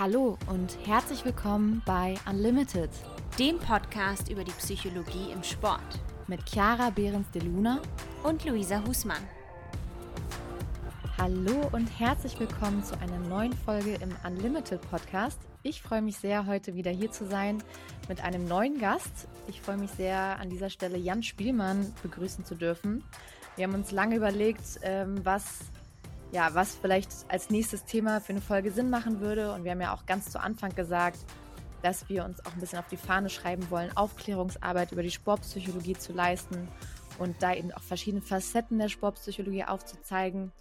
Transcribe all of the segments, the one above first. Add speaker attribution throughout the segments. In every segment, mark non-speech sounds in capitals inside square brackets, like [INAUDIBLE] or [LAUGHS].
Speaker 1: Hallo und herzlich willkommen bei Unlimited,
Speaker 2: dem Podcast über die Psychologie im Sport
Speaker 1: mit Chiara Behrens de Luna
Speaker 2: und Luisa Husmann.
Speaker 1: Hallo und herzlich willkommen zu einer neuen Folge im Unlimited Podcast. Ich freue mich sehr, heute wieder hier zu sein mit einem neuen Gast. Ich freue mich sehr, an dieser Stelle Jan Spielmann begrüßen zu dürfen. Wir haben uns lange überlegt, ähm, was, ja, was vielleicht als nächstes Thema für eine Folge Sinn machen würde. Und wir haben ja auch ganz zu Anfang gesagt, dass wir uns auch ein bisschen auf die Fahne schreiben wollen, Aufklärungsarbeit über die Sportpsychologie zu leisten und da eben auch verschiedene Facetten der Sportpsychologie aufzuzeigen.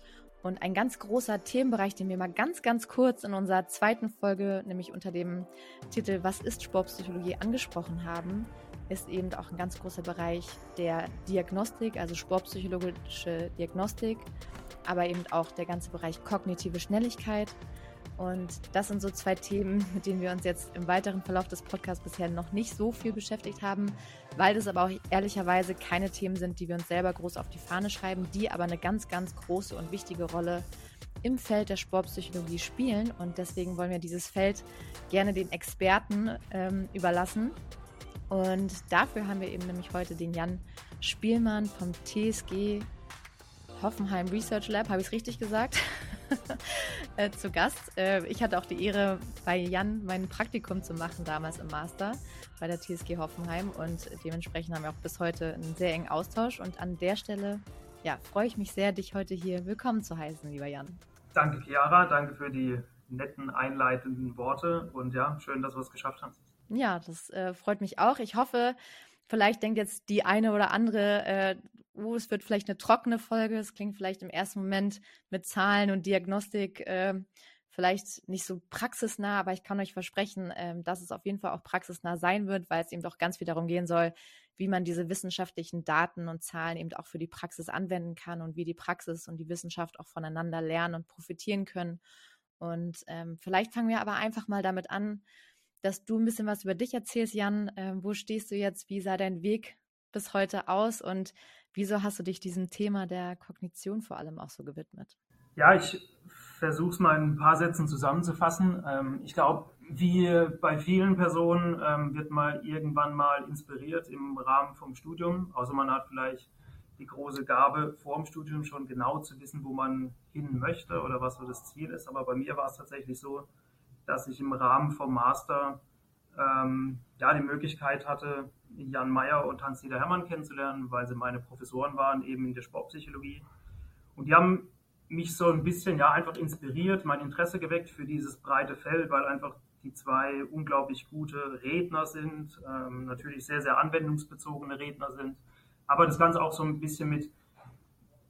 Speaker 1: Und ein ganz großer Themenbereich, den wir mal ganz, ganz kurz in unserer zweiten Folge, nämlich unter dem Titel Was ist Sportpsychologie angesprochen haben, ist eben auch ein ganz großer Bereich der Diagnostik, also sportpsychologische Diagnostik, aber eben auch der ganze Bereich kognitive Schnelligkeit und das sind so zwei Themen, mit denen wir uns jetzt im weiteren Verlauf des Podcasts bisher noch nicht so viel beschäftigt haben, weil das aber auch ehrlicherweise keine Themen sind, die wir uns selber groß auf die Fahne schreiben, die aber eine ganz, ganz große und wichtige Rolle im Feld der Sportpsychologie spielen. Und deswegen wollen wir dieses Feld gerne den Experten ähm, überlassen. Und dafür haben wir eben nämlich heute den Jan Spielmann vom TSG Hoffenheim Research Lab, habe ich es richtig gesagt? [LAUGHS] äh, zu Gast. Äh, ich hatte auch die Ehre, bei Jan mein Praktikum zu machen, damals im Master bei der TSG Hoffenheim. Und dementsprechend haben wir auch bis heute einen sehr engen Austausch. Und an der Stelle ja, freue ich mich sehr, dich heute hier willkommen zu heißen, lieber Jan.
Speaker 3: Danke, Chiara. Danke für die netten einleitenden Worte. Und ja, schön, dass wir es geschafft haben.
Speaker 1: Ja, das äh, freut mich auch. Ich hoffe, vielleicht denkt jetzt die eine oder andere, äh, oh, es wird vielleicht eine trockene Folge. Es klingt vielleicht im ersten Moment mit Zahlen und Diagnostik äh, vielleicht nicht so praxisnah, aber ich kann euch versprechen, äh, dass es auf jeden Fall auch praxisnah sein wird, weil es eben doch ganz viel darum gehen soll, wie man diese wissenschaftlichen Daten und Zahlen eben auch für die Praxis anwenden kann und wie die Praxis und die Wissenschaft auch voneinander lernen und profitieren können. Und ähm, vielleicht fangen wir aber einfach mal damit an, dass du ein bisschen was über dich erzählst, Jan. Äh, wo stehst du jetzt? Wie sah dein Weg bis heute aus? Und Wieso hast du dich diesem Thema der Kognition vor allem auch so gewidmet?
Speaker 3: Ja, ich versuche es mal in ein paar Sätzen zusammenzufassen. Ähm, ich glaube, wie bei vielen Personen ähm, wird man irgendwann mal inspiriert im Rahmen vom Studium, außer man hat vielleicht die große Gabe, vor dem Studium schon genau zu wissen, wo man hin möchte oder was so das Ziel ist. Aber bei mir war es tatsächlich so, dass ich im Rahmen vom Master ähm, ja, die Möglichkeit hatte, Jan Meyer und Hans-Dieter Hermann kennenzulernen, weil sie meine Professoren waren, eben in der Sportpsychologie. Und die haben mich so ein bisschen ja einfach inspiriert, mein Interesse geweckt für dieses breite Feld, weil einfach die zwei unglaublich gute Redner sind, ähm, natürlich sehr, sehr anwendungsbezogene Redner sind, aber das Ganze auch so ein bisschen mit,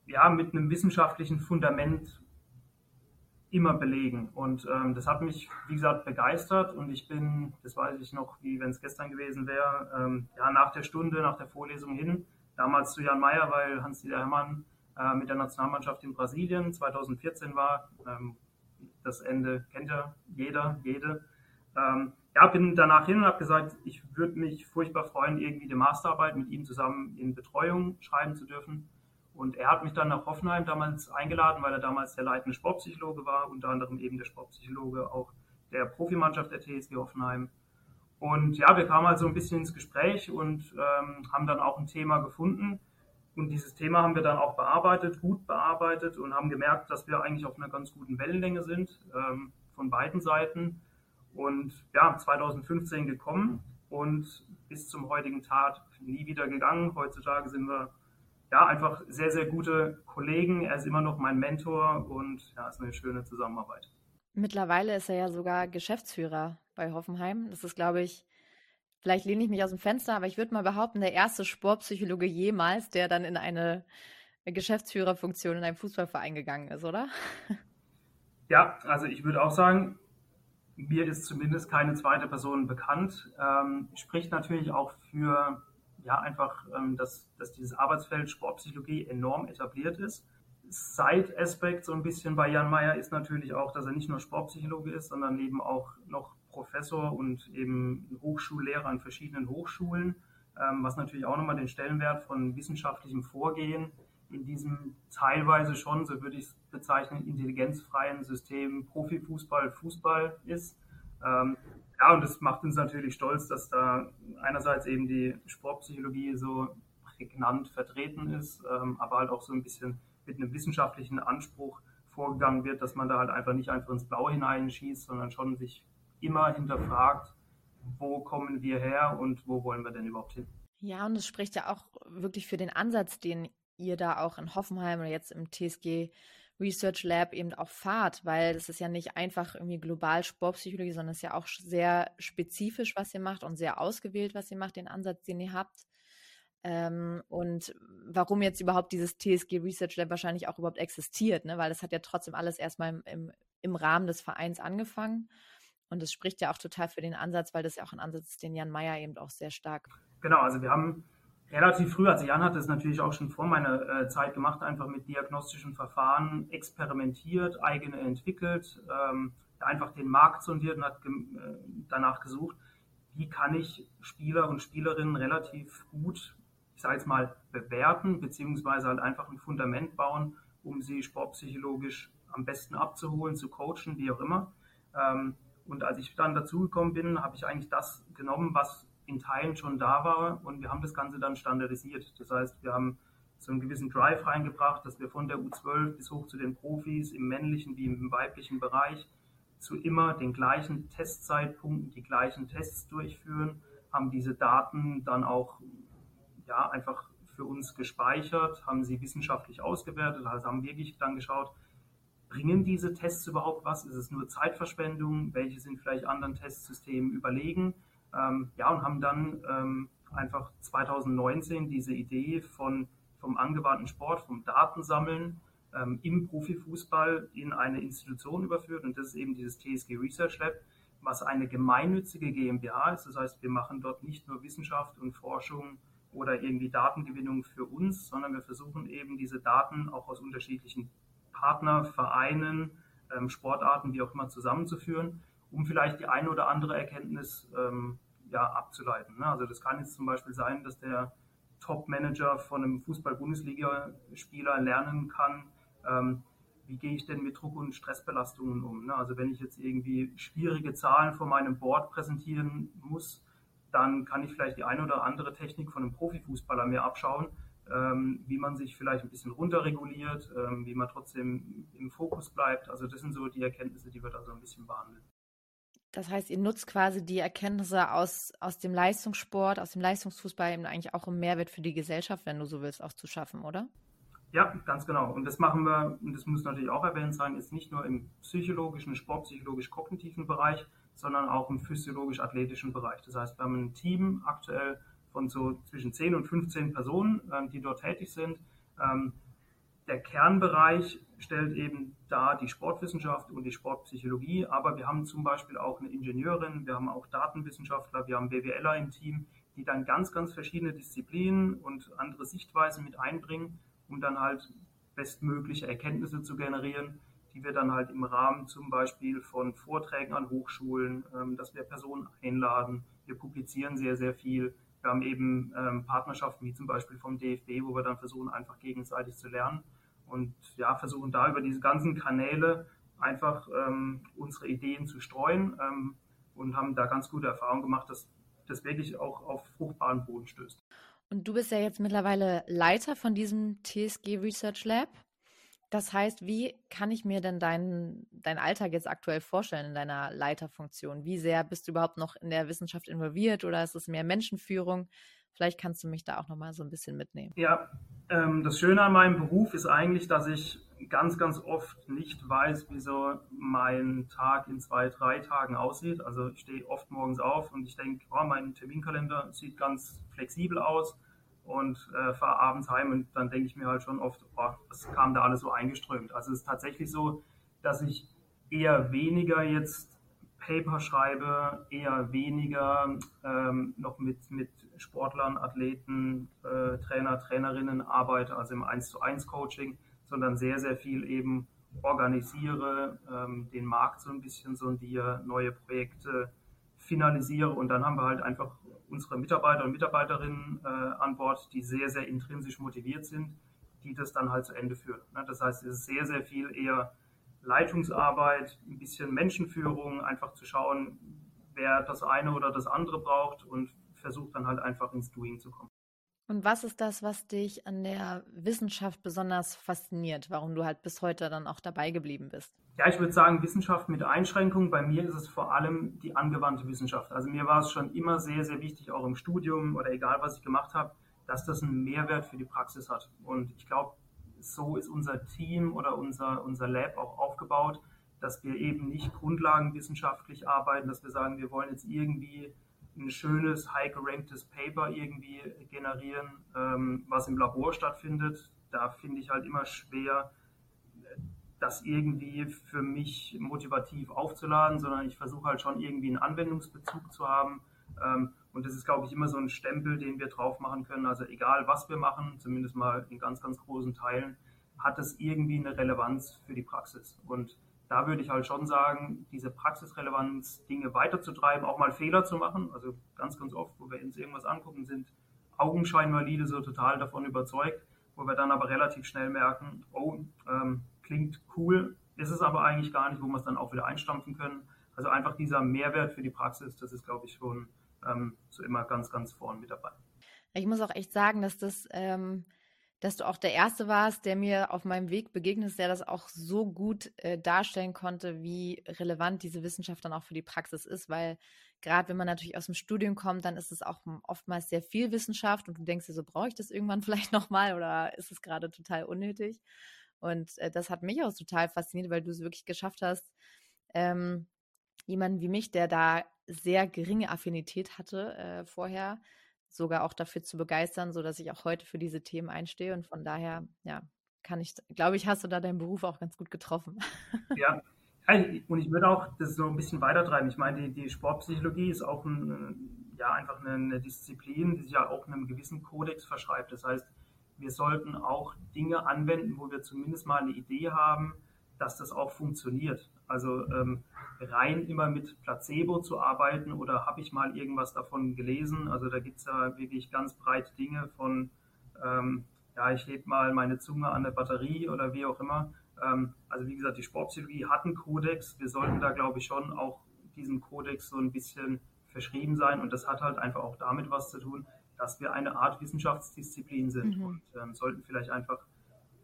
Speaker 3: ja, mit einem wissenschaftlichen Fundament immer belegen. Und ähm, das hat mich, wie gesagt, begeistert. Und ich bin, das weiß ich noch, wie wenn es gestern gewesen wäre, ähm, ja, nach der Stunde, nach der Vorlesung hin, damals zu Jan Mayer, weil Hans-Dieter Hermann äh, mit der Nationalmannschaft in Brasilien 2014 war. Ähm, das Ende kennt ja jeder, jede. Ähm, ja, bin danach hin und habe gesagt, ich würde mich furchtbar freuen, irgendwie die Masterarbeit mit ihm zusammen in Betreuung schreiben zu dürfen. Und er hat mich dann nach Hoffenheim damals eingeladen, weil er damals der leitende Sportpsychologe war, unter anderem eben der Sportpsychologe auch der Profimannschaft der TSG Hoffenheim. Und ja, wir kamen also ein bisschen ins Gespräch und ähm, haben dann auch ein Thema gefunden. Und dieses Thema haben wir dann auch bearbeitet, gut bearbeitet und haben gemerkt, dass wir eigentlich auf einer ganz guten Wellenlänge sind ähm, von beiden Seiten. Und ja, 2015 gekommen und bis zum heutigen Tag nie wieder gegangen. Heutzutage sind wir ja, einfach sehr, sehr gute Kollegen. Er ist immer noch mein Mentor und ja, ist eine schöne Zusammenarbeit.
Speaker 1: Mittlerweile ist er ja sogar Geschäftsführer bei Hoffenheim. Das ist, glaube ich, vielleicht lehne ich mich aus dem Fenster, aber ich würde mal behaupten, der erste Sportpsychologe jemals, der dann in eine Geschäftsführerfunktion in einem Fußballverein gegangen ist, oder? [LAUGHS]
Speaker 3: Ja, also ich würde auch sagen, mir ist zumindest keine zweite Person bekannt. Ähm, spricht natürlich auch für ja einfach, ähm, dass, dass dieses Arbeitsfeld Sportpsychologie enorm etabliert ist. Side-Aspekt so ein bisschen bei Jan Meyer ist natürlich auch, dass er nicht nur Sportpsychologe ist, sondern eben auch noch Professor und eben Hochschullehrer an verschiedenen Hochschulen, ähm, was natürlich auch nochmal den Stellenwert von wissenschaftlichem Vorgehen in diesem teilweise schon, so würde ich es bezeichnen, intelligenzfreien System Profifußball, Fußball ist. Ähm, ja, und das macht uns natürlich stolz, dass da einerseits eben die Sportpsychologie so prägnant vertreten ist, ähm, aber halt auch so ein bisschen mit einem wissenschaftlichen Anspruch vorgegangen wird, dass man da halt einfach nicht einfach ins Blaue hineinschießt, sondern schon sich immer hinterfragt, wo kommen wir her und wo wollen wir denn überhaupt hin.
Speaker 1: Ja, und es spricht ja auch wirklich für den Ansatz, den ihr da auch in Hoffenheim oder jetzt im TSG Research Lab eben auch fahrt, weil das ist ja nicht einfach irgendwie global Sportpsychologie, sondern es ist ja auch sehr spezifisch, was ihr macht und sehr ausgewählt, was ihr macht, den Ansatz, den ihr habt. Ähm, und warum jetzt überhaupt dieses TSG Research Lab wahrscheinlich auch überhaupt existiert, ne? weil das hat ja trotzdem alles erstmal im, im, im Rahmen des Vereins angefangen. Und es spricht ja auch total für den Ansatz, weil das ja auch ein Ansatz ist, den Jan Meyer eben auch sehr stark.
Speaker 3: Genau, also wir haben relativ früh, also Jan hat das natürlich auch schon vor meiner äh, Zeit gemacht, einfach mit diagnostischen Verfahren experimentiert, eigene entwickelt, ähm, einfach den Markt sondiert und hat äh, danach gesucht, wie kann ich Spieler und Spielerinnen relativ gut, ich sage jetzt mal, bewerten, beziehungsweise halt einfach ein Fundament bauen, um sie sportpsychologisch am besten abzuholen, zu coachen, wie auch immer. Ähm, und als ich dann dazugekommen bin, habe ich eigentlich das genommen, was in Teilen schon da war und wir haben das Ganze dann standardisiert. Das heißt, wir haben so einen gewissen Drive reingebracht, dass wir von der U12 bis hoch zu den Profis im männlichen wie im weiblichen Bereich zu immer den gleichen Testzeitpunkten die gleichen Tests durchführen, haben diese Daten dann auch ja, einfach für uns gespeichert, haben sie wissenschaftlich ausgewertet, also haben wirklich dann geschaut, bringen diese Tests überhaupt was? Ist es nur Zeitverschwendung? Welche sind vielleicht anderen Testsystemen überlegen? Ähm, ja, und haben dann ähm, einfach 2019 diese Idee von, vom angewandten Sport, vom Datensammeln ähm, im Profifußball in eine Institution überführt. Und das ist eben dieses TSG Research Lab, was eine gemeinnützige GmbH ist. Das heißt, wir machen dort nicht nur Wissenschaft und Forschung oder irgendwie Datengewinnung für uns, sondern wir versuchen eben diese Daten auch aus unterschiedlichen Partnervereinen, ähm, Sportarten, wie auch immer zusammenzuführen um vielleicht die eine oder andere Erkenntnis ähm, ja, abzuleiten. Ne? Also das kann jetzt zum Beispiel sein, dass der Top-Manager von einem Fußball-Bundesliga-Spieler lernen kann, ähm, wie gehe ich denn mit Druck und Stressbelastungen um. Ne? Also wenn ich jetzt irgendwie schwierige Zahlen vor meinem Board präsentieren muss, dann kann ich vielleicht die eine oder andere Technik von einem Profifußballer mir abschauen, ähm, wie man sich vielleicht ein bisschen runterreguliert, ähm, wie man trotzdem im Fokus bleibt. Also das sind so die Erkenntnisse, die wir da so ein bisschen behandeln.
Speaker 1: Das heißt, ihr nutzt quasi die Erkenntnisse aus, aus dem Leistungssport, aus dem Leistungsfußball eben eigentlich auch um Mehrwert für die Gesellschaft, wenn du so willst, auch zu schaffen, oder?
Speaker 3: Ja, ganz genau. Und das machen wir, und das muss natürlich auch erwähnt sein, ist nicht nur im psychologischen, sportpsychologisch-kognitiven Bereich, sondern auch im physiologisch-athletischen Bereich. Das heißt, wir haben ein Team aktuell von so zwischen 10 und 15 Personen, ähm, die dort tätig sind. Der Kernbereich stellt eben da die Sportwissenschaft und die Sportpsychologie, aber wir haben zum Beispiel auch eine Ingenieurin, wir haben auch Datenwissenschaftler, wir haben BWLer im Team, die dann ganz, ganz verschiedene Disziplinen und andere Sichtweisen mit einbringen, um dann halt bestmögliche Erkenntnisse zu generieren, die wir dann halt im Rahmen zum Beispiel von Vorträgen an Hochschulen, ähm, dass wir Personen einladen. Wir publizieren sehr, sehr viel. Wir haben eben ähm, Partnerschaften wie zum Beispiel vom DFB, wo wir dann versuchen, einfach gegenseitig zu lernen und ja, versuchen da über diese ganzen Kanäle einfach ähm, unsere Ideen zu streuen ähm, und haben da ganz gute Erfahrungen gemacht, dass das wirklich auch auf fruchtbaren Boden stößt.
Speaker 1: Und du bist ja jetzt mittlerweile Leiter von diesem TSG Research Lab. Das heißt, wie kann ich mir denn deinen dein Alltag jetzt aktuell vorstellen in deiner Leiterfunktion? Wie sehr bist du überhaupt noch in der Wissenschaft involviert oder ist es mehr Menschenführung? Vielleicht kannst du mich da auch noch mal so ein bisschen mitnehmen.
Speaker 3: Ja, ähm, das Schöne an meinem Beruf ist eigentlich, dass ich ganz, ganz oft nicht weiß, wie so mein Tag in zwei, drei Tagen aussieht. Also ich stehe oft morgens auf und ich denke, oh, mein Terminkalender sieht ganz flexibel aus und äh, fahre abends heim und dann denke ich mir halt schon oft, oh, was kam da alles so eingeströmt. Also es ist tatsächlich so, dass ich eher weniger jetzt Paper schreibe, eher weniger ähm, noch mit, mit Sportlern, Athleten, äh, Trainer, Trainerinnen arbeite, also im 1 zu 1 Coaching, sondern sehr, sehr viel eben organisiere, ähm, den Markt so ein bisschen sondiere, neue Projekte finalisiere und dann haben wir halt einfach unsere Mitarbeiter und Mitarbeiterinnen äh, an Bord, die sehr, sehr intrinsisch motiviert sind, die das dann halt zu Ende führen. Ne? Das heißt, es ist sehr, sehr viel eher Leitungsarbeit, ein bisschen Menschenführung, einfach zu schauen, wer das eine oder das andere braucht und versucht dann halt einfach ins Doing zu kommen.
Speaker 1: Und was ist das, was dich an der Wissenschaft besonders fasziniert, warum du halt bis heute dann auch dabei geblieben bist?
Speaker 3: Ja, ich würde sagen, Wissenschaft mit Einschränkungen. Bei mir ist es vor allem die angewandte Wissenschaft. Also mir war es schon immer sehr, sehr wichtig, auch im Studium oder egal, was ich gemacht habe, dass das einen Mehrwert für die Praxis hat. Und ich glaube, so ist unser Team oder unser, unser Lab auch aufgebaut, dass wir eben nicht grundlagenwissenschaftlich arbeiten, dass wir sagen, wir wollen jetzt irgendwie ein schönes, high geranktes Paper irgendwie generieren, ähm, was im Labor stattfindet. Da finde ich halt immer schwer, das irgendwie für mich motivativ aufzuladen, sondern ich versuche halt schon irgendwie einen Anwendungsbezug zu haben. Ähm, und das ist, glaube ich, immer so ein Stempel, den wir drauf machen können. Also egal, was wir machen, zumindest mal in ganz, ganz großen Teilen, hat es irgendwie eine Relevanz für die Praxis. Und da würde ich halt schon sagen, diese Praxisrelevanz, Dinge weiterzutreiben, auch mal Fehler zu machen. Also ganz, ganz oft, wo wir uns irgendwas angucken, sind augenscheinvalide so total davon überzeugt, wo wir dann aber relativ schnell merken, oh, ähm, klingt cool, ist es aber eigentlich gar nicht, wo wir es dann auch wieder einstampfen können. Also einfach dieser Mehrwert für die Praxis, das ist, glaube ich, schon ähm, so immer ganz, ganz vorn mit dabei.
Speaker 1: Ich muss auch echt sagen, dass das ähm, dass du auch der Erste warst, der mir auf meinem Weg begegnet ist, der das auch so gut äh, darstellen konnte, wie relevant diese Wissenschaft dann auch für die Praxis ist, weil gerade wenn man natürlich aus dem Studium kommt, dann ist es auch oftmals sehr viel Wissenschaft und du denkst dir so, brauche ich das irgendwann [LAUGHS] vielleicht nochmal oder ist es gerade total unnötig? Und äh, das hat mich auch total fasziniert, weil du es wirklich geschafft hast, ähm, jemanden wie mich, der da sehr geringe Affinität hatte äh, vorher, sogar auch dafür zu begeistern, so dass ich auch heute für diese Themen einstehe. Und von daher, ja, kann ich, glaube ich, hast du da deinen Beruf auch ganz gut getroffen.
Speaker 3: Ja, und ich würde auch das so ein bisschen weitertreiben. Ich meine, die, die Sportpsychologie ist auch ein, ja, einfach eine, eine, Disziplin, die sich ja auch einem gewissen Kodex verschreibt. Das heißt, wir sollten auch Dinge anwenden, wo wir zumindest mal eine Idee haben, dass das auch funktioniert. Also ähm, rein immer mit Placebo zu arbeiten oder habe ich mal irgendwas davon gelesen. Also da gibt es ja wirklich ganz breite Dinge von, ähm, ja, ich hebe mal meine Zunge an der Batterie oder wie auch immer. Ähm, also wie gesagt, die Sportpsychologie hat einen Kodex. Wir sollten da, glaube ich, schon auch diesem Kodex so ein bisschen verschrieben sein. Und das hat halt einfach auch damit was zu tun, dass wir eine Art Wissenschaftsdisziplin sind mhm. und ähm, sollten vielleicht einfach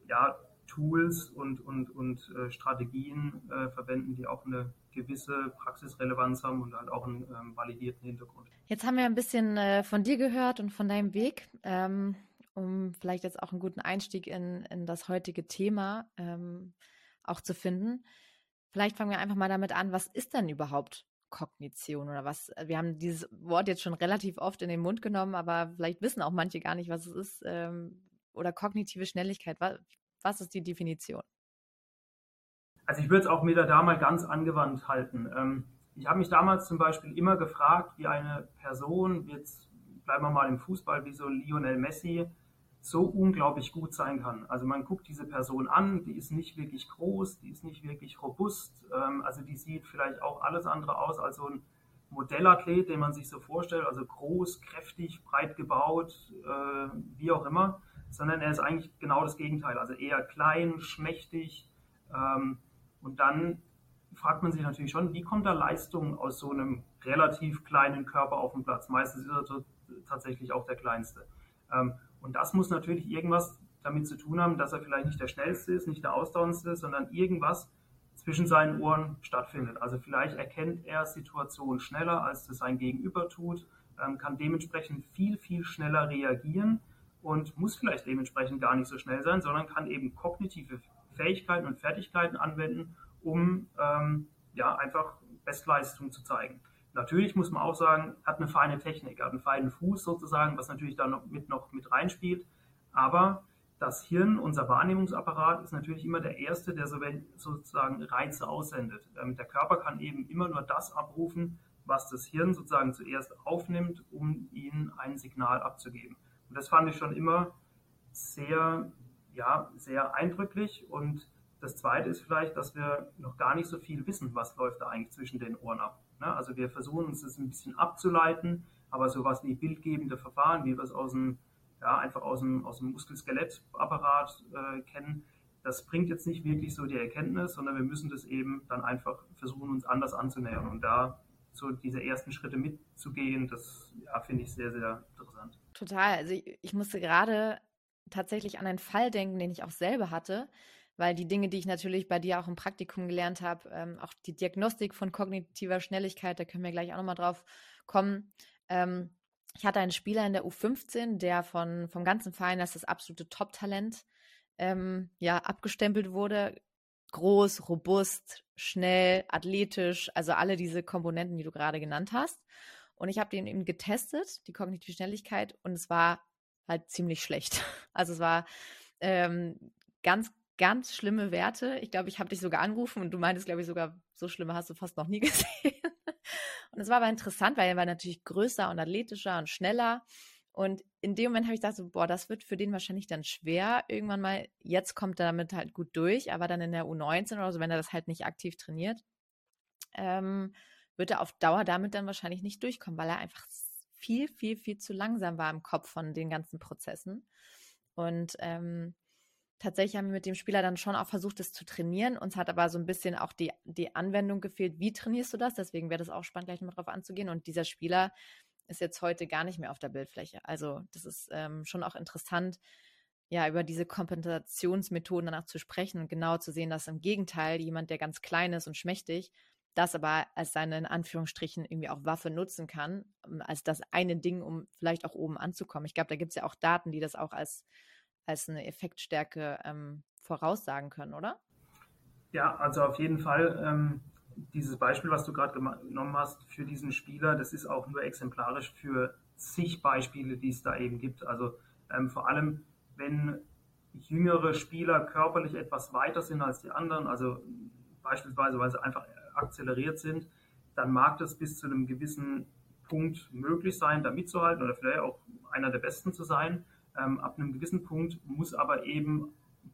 Speaker 3: ja, Tools und, und, und äh, Strategien äh, verwenden, die auch eine gewisse Praxisrelevanz haben und halt auch einen ähm, validierten Hintergrund.
Speaker 1: Jetzt haben wir ein bisschen äh, von dir gehört und von deinem Weg, ähm, um vielleicht jetzt auch einen guten Einstieg in, in das heutige Thema ähm, auch zu finden. Vielleicht fangen wir einfach mal damit an, was ist denn überhaupt Kognition oder was? Wir haben dieses Wort jetzt schon relativ oft in den Mund genommen, aber vielleicht wissen auch manche gar nicht, was es ist. Ähm, oder kognitive Schnelligkeit. Was, ist die Definition?
Speaker 3: Also ich würde es auch mir da mal ganz angewandt halten. Ähm, ich habe mich damals zum Beispiel immer gefragt, wie eine Person, jetzt bleiben wir mal im Fußball, wie so Lionel Messi, so unglaublich gut sein kann. Also man guckt diese Person an, die ist nicht wirklich groß, die ist nicht wirklich robust, ähm, also die sieht vielleicht auch alles andere aus als so ein Modellathlet, den man sich so vorstellt, also groß, kräftig, breit gebaut, äh, wie auch immer sondern er ist eigentlich genau das Gegenteil, also eher klein, schmächtig. Ähm, und dann fragt man sich natürlich schon, wie kommt da Leistung aus so einem relativ kleinen Körper auf den Platz? Meistens ist er tatsächlich auch der kleinste. Ähm, und das muss natürlich irgendwas damit zu tun haben, dass er vielleicht nicht der schnellste ist, nicht der ausdauerndste, sondern irgendwas zwischen seinen Ohren stattfindet. Also vielleicht erkennt er Situationen schneller, als das sein Gegenüber tut, ähm, kann dementsprechend viel, viel schneller reagieren und muss vielleicht dementsprechend gar nicht so schnell sein, sondern kann eben kognitive Fähigkeiten und Fertigkeiten anwenden, um ähm, ja einfach Bestleistung zu zeigen. Natürlich muss man auch sagen, hat eine feine Technik, hat einen feinen Fuß sozusagen, was natürlich da noch mit, noch mit reinspielt. Aber das Hirn, unser Wahrnehmungsapparat, ist natürlich immer der Erste, der sozusagen Reize aussendet. Der Körper kann eben immer nur das abrufen, was das Hirn sozusagen zuerst aufnimmt, um ihnen ein Signal abzugeben. Und das fand ich schon immer sehr, ja, sehr eindrücklich. Und das Zweite ist vielleicht, dass wir noch gar nicht so viel wissen, was läuft da eigentlich zwischen den Ohren ab. Ne? Also wir versuchen uns das ein bisschen abzuleiten, aber sowas wie bildgebende Verfahren, wie wir es aus dem, ja, einfach aus dem, aus dem Muskel-Skelett-Apparat äh, kennen, das bringt jetzt nicht wirklich so die Erkenntnis, sondern wir müssen das eben dann einfach versuchen, uns anders anzunähern. Und da so diese ersten Schritte mitzugehen, das ja, finde ich sehr, sehr interessant.
Speaker 1: Total. Also ich, ich musste gerade tatsächlich an einen Fall denken, den ich auch selber hatte, weil die Dinge, die ich natürlich bei dir auch im Praktikum gelernt habe, ähm, auch die Diagnostik von kognitiver Schnelligkeit, da können wir gleich auch nochmal drauf kommen. Ähm, ich hatte einen Spieler in der U15, der von, vom ganzen Verein als das absolute Top-Talent ähm, ja, abgestempelt wurde. Groß, robust, schnell, athletisch, also alle diese Komponenten, die du gerade genannt hast. Und ich habe den eben getestet, die kognitive Schnelligkeit, und es war halt ziemlich schlecht. [LAUGHS] Also es war ähm, ganz, ganz schlimme Werte. Ich glaube, ich habe dich sogar angerufen und du meintest, glaube ich, sogar, so schlimme hast du fast noch nie [LAUGHS] gesehen. Und es war aber interessant, weil er war natürlich größer und athletischer und schneller. Und in dem Moment habe ich gedacht, so, boah, das wird für den wahrscheinlich dann schwer. Irgendwann mal, jetzt kommt er damit halt gut durch, aber dann in der U19 oder so, wenn er das halt nicht aktiv trainiert, ähm, wird er auf Dauer damit dann wahrscheinlich nicht durchkommen, weil er einfach viel, viel, viel zu langsam war im Kopf von den ganzen Prozessen. Und ähm, tatsächlich haben wir mit dem Spieler dann schon auch versucht, das zu trainieren. Uns hat aber so ein bisschen auch die, die Anwendung gefehlt. Wie trainierst du das? Deswegen wäre das auch spannend, gleich mal drauf anzugehen. Und dieser Spieler ist jetzt heute gar nicht mehr auf der Bildfläche. Also das ist ähm, schon auch interessant, ja, über diese Kompensationsmethoden danach zu sprechen und genau zu sehen, dass im Gegenteil jemand, der ganz klein ist und schmächtig, das aber als seine in Anführungsstrichen irgendwie auch Waffe nutzen kann, ähm, als das eine Ding, um vielleicht auch oben anzukommen. Ich glaube, da gibt es ja auch Daten, die das auch als, als eine Effektstärke ähm, voraussagen können, oder?
Speaker 3: Ja, also auf jeden Fall. Ähm, dieses Beispiel, was du gerade genommen hast für diesen Spieler, das ist auch nur exemplarisch für zig Beispiele, die es da eben gibt. Also ähm, vor allem, wenn jüngere Spieler körperlich etwas weiter sind als die anderen, also beispielsweise, weil sie einfach akzeleriert sind, dann mag das bis zu einem gewissen Punkt möglich sein, da mitzuhalten oder vielleicht auch einer der Besten zu sein. Ähm, ab einem gewissen Punkt muss aber eben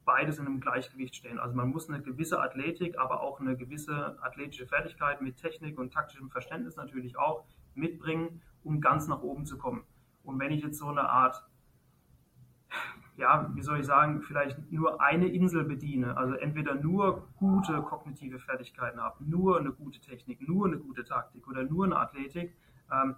Speaker 3: beides in einem Gleichgewicht stehen. Also man muss eine gewisse Athletik, aber auch eine gewisse athletische Fertigkeit mit Technik und taktischem Verständnis natürlich auch mitbringen, um ganz nach oben zu kommen. Und wenn ich jetzt so eine Art, ja, wie soll ich sagen, vielleicht nur eine Insel bediene, also entweder nur gute kognitive Fertigkeiten habe, nur eine gute Technik, nur eine gute Taktik oder nur eine Athletik, ähm,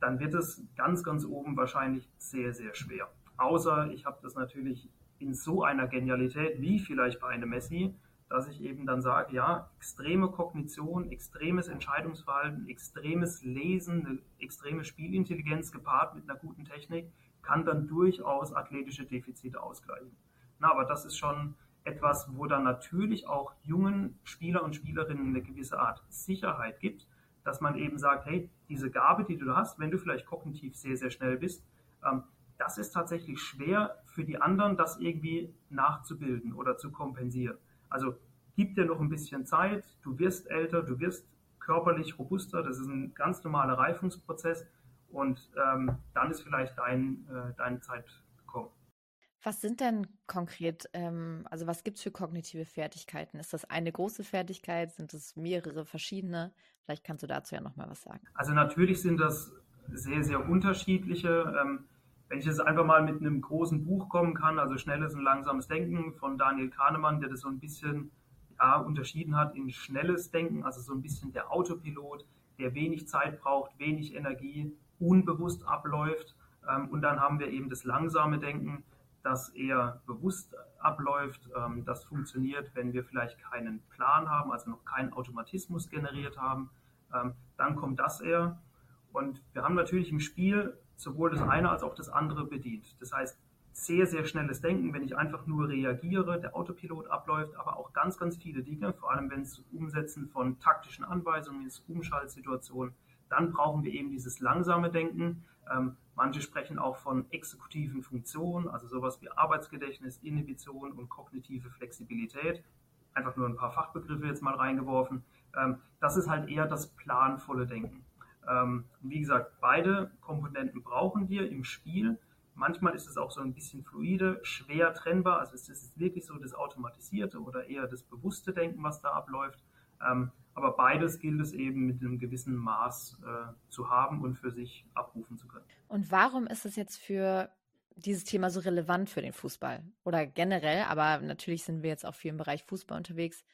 Speaker 3: dann wird es ganz, ganz oben wahrscheinlich sehr, sehr schwer. Außer ich habe das natürlich in so einer Genialität wie vielleicht bei einem Messi, dass ich eben dann sage, ja, extreme Kognition, extremes Entscheidungsverhalten, extremes Lesen, eine extreme Spielintelligenz gepaart mit einer guten Technik kann dann durchaus athletische Defizite ausgleichen. Na, aber das ist schon etwas, wo dann natürlich auch jungen Spieler und Spielerinnen eine gewisse Art Sicherheit gibt, dass man eben sagt, hey, diese Gabe, die du hast, wenn du vielleicht kognitiv sehr, sehr schnell bist, ähm, das ist tatsächlich schwer für die anderen, das irgendwie nachzubilden oder zu kompensieren. Also gib dir noch ein bisschen Zeit, du wirst älter, du wirst körperlich robuster, das ist ein ganz normaler Reifungsprozess und ähm, dann ist vielleicht dein, äh, deine Zeit gekommen.
Speaker 1: Was sind denn konkret, ähm, also was gibt es für kognitive Fertigkeiten? Ist das eine große Fertigkeit? Sind es mehrere verschiedene? Vielleicht kannst du dazu ja nochmal was sagen.
Speaker 3: Also natürlich sind das sehr, sehr unterschiedliche. Ähm, wenn ich jetzt einfach mal mit einem großen Buch kommen kann, also Schnelles und Langsames Denken von Daniel Kahnemann, der das so ein bisschen ja, unterschieden hat in schnelles Denken, also so ein bisschen der Autopilot, der wenig Zeit braucht, wenig Energie, unbewusst abläuft. Ähm, und dann haben wir eben das langsame Denken, das eher bewusst abläuft. Ähm, das funktioniert, wenn wir vielleicht keinen Plan haben, also noch keinen Automatismus generiert haben. Ähm, dann kommt das eher. Und wir haben natürlich im Spiel sowohl das eine als auch das andere bedient. Das heißt, sehr, sehr schnelles Denken, wenn ich einfach nur reagiere, der Autopilot abläuft, aber auch ganz, ganz viele Dinge, vor allem wenn es Umsetzen von taktischen Anweisungen ist, Umschaltsituationen, dann brauchen wir eben dieses langsame Denken. Ähm, manche sprechen auch von exekutiven Funktionen, also sowas wie Arbeitsgedächtnis, Inhibition und kognitive Flexibilität. Einfach nur ein paar Fachbegriffe jetzt mal reingeworfen. Ähm, das ist halt eher das planvolle Denken. Ähm, wie gesagt, beide Komponenten brauchen wir im Spiel. Manchmal ist es auch so ein bisschen fluide, schwer trennbar. Also ist es wirklich so das automatisierte oder eher das bewusste Denken, was da abläuft. Ähm, aber beides gilt es eben mit einem gewissen Maß äh, zu haben und für sich abrufen zu können.
Speaker 1: Und warum ist es jetzt für dieses Thema so relevant für den Fußball? Oder generell, aber natürlich sind wir jetzt auch viel im Bereich Fußball unterwegs.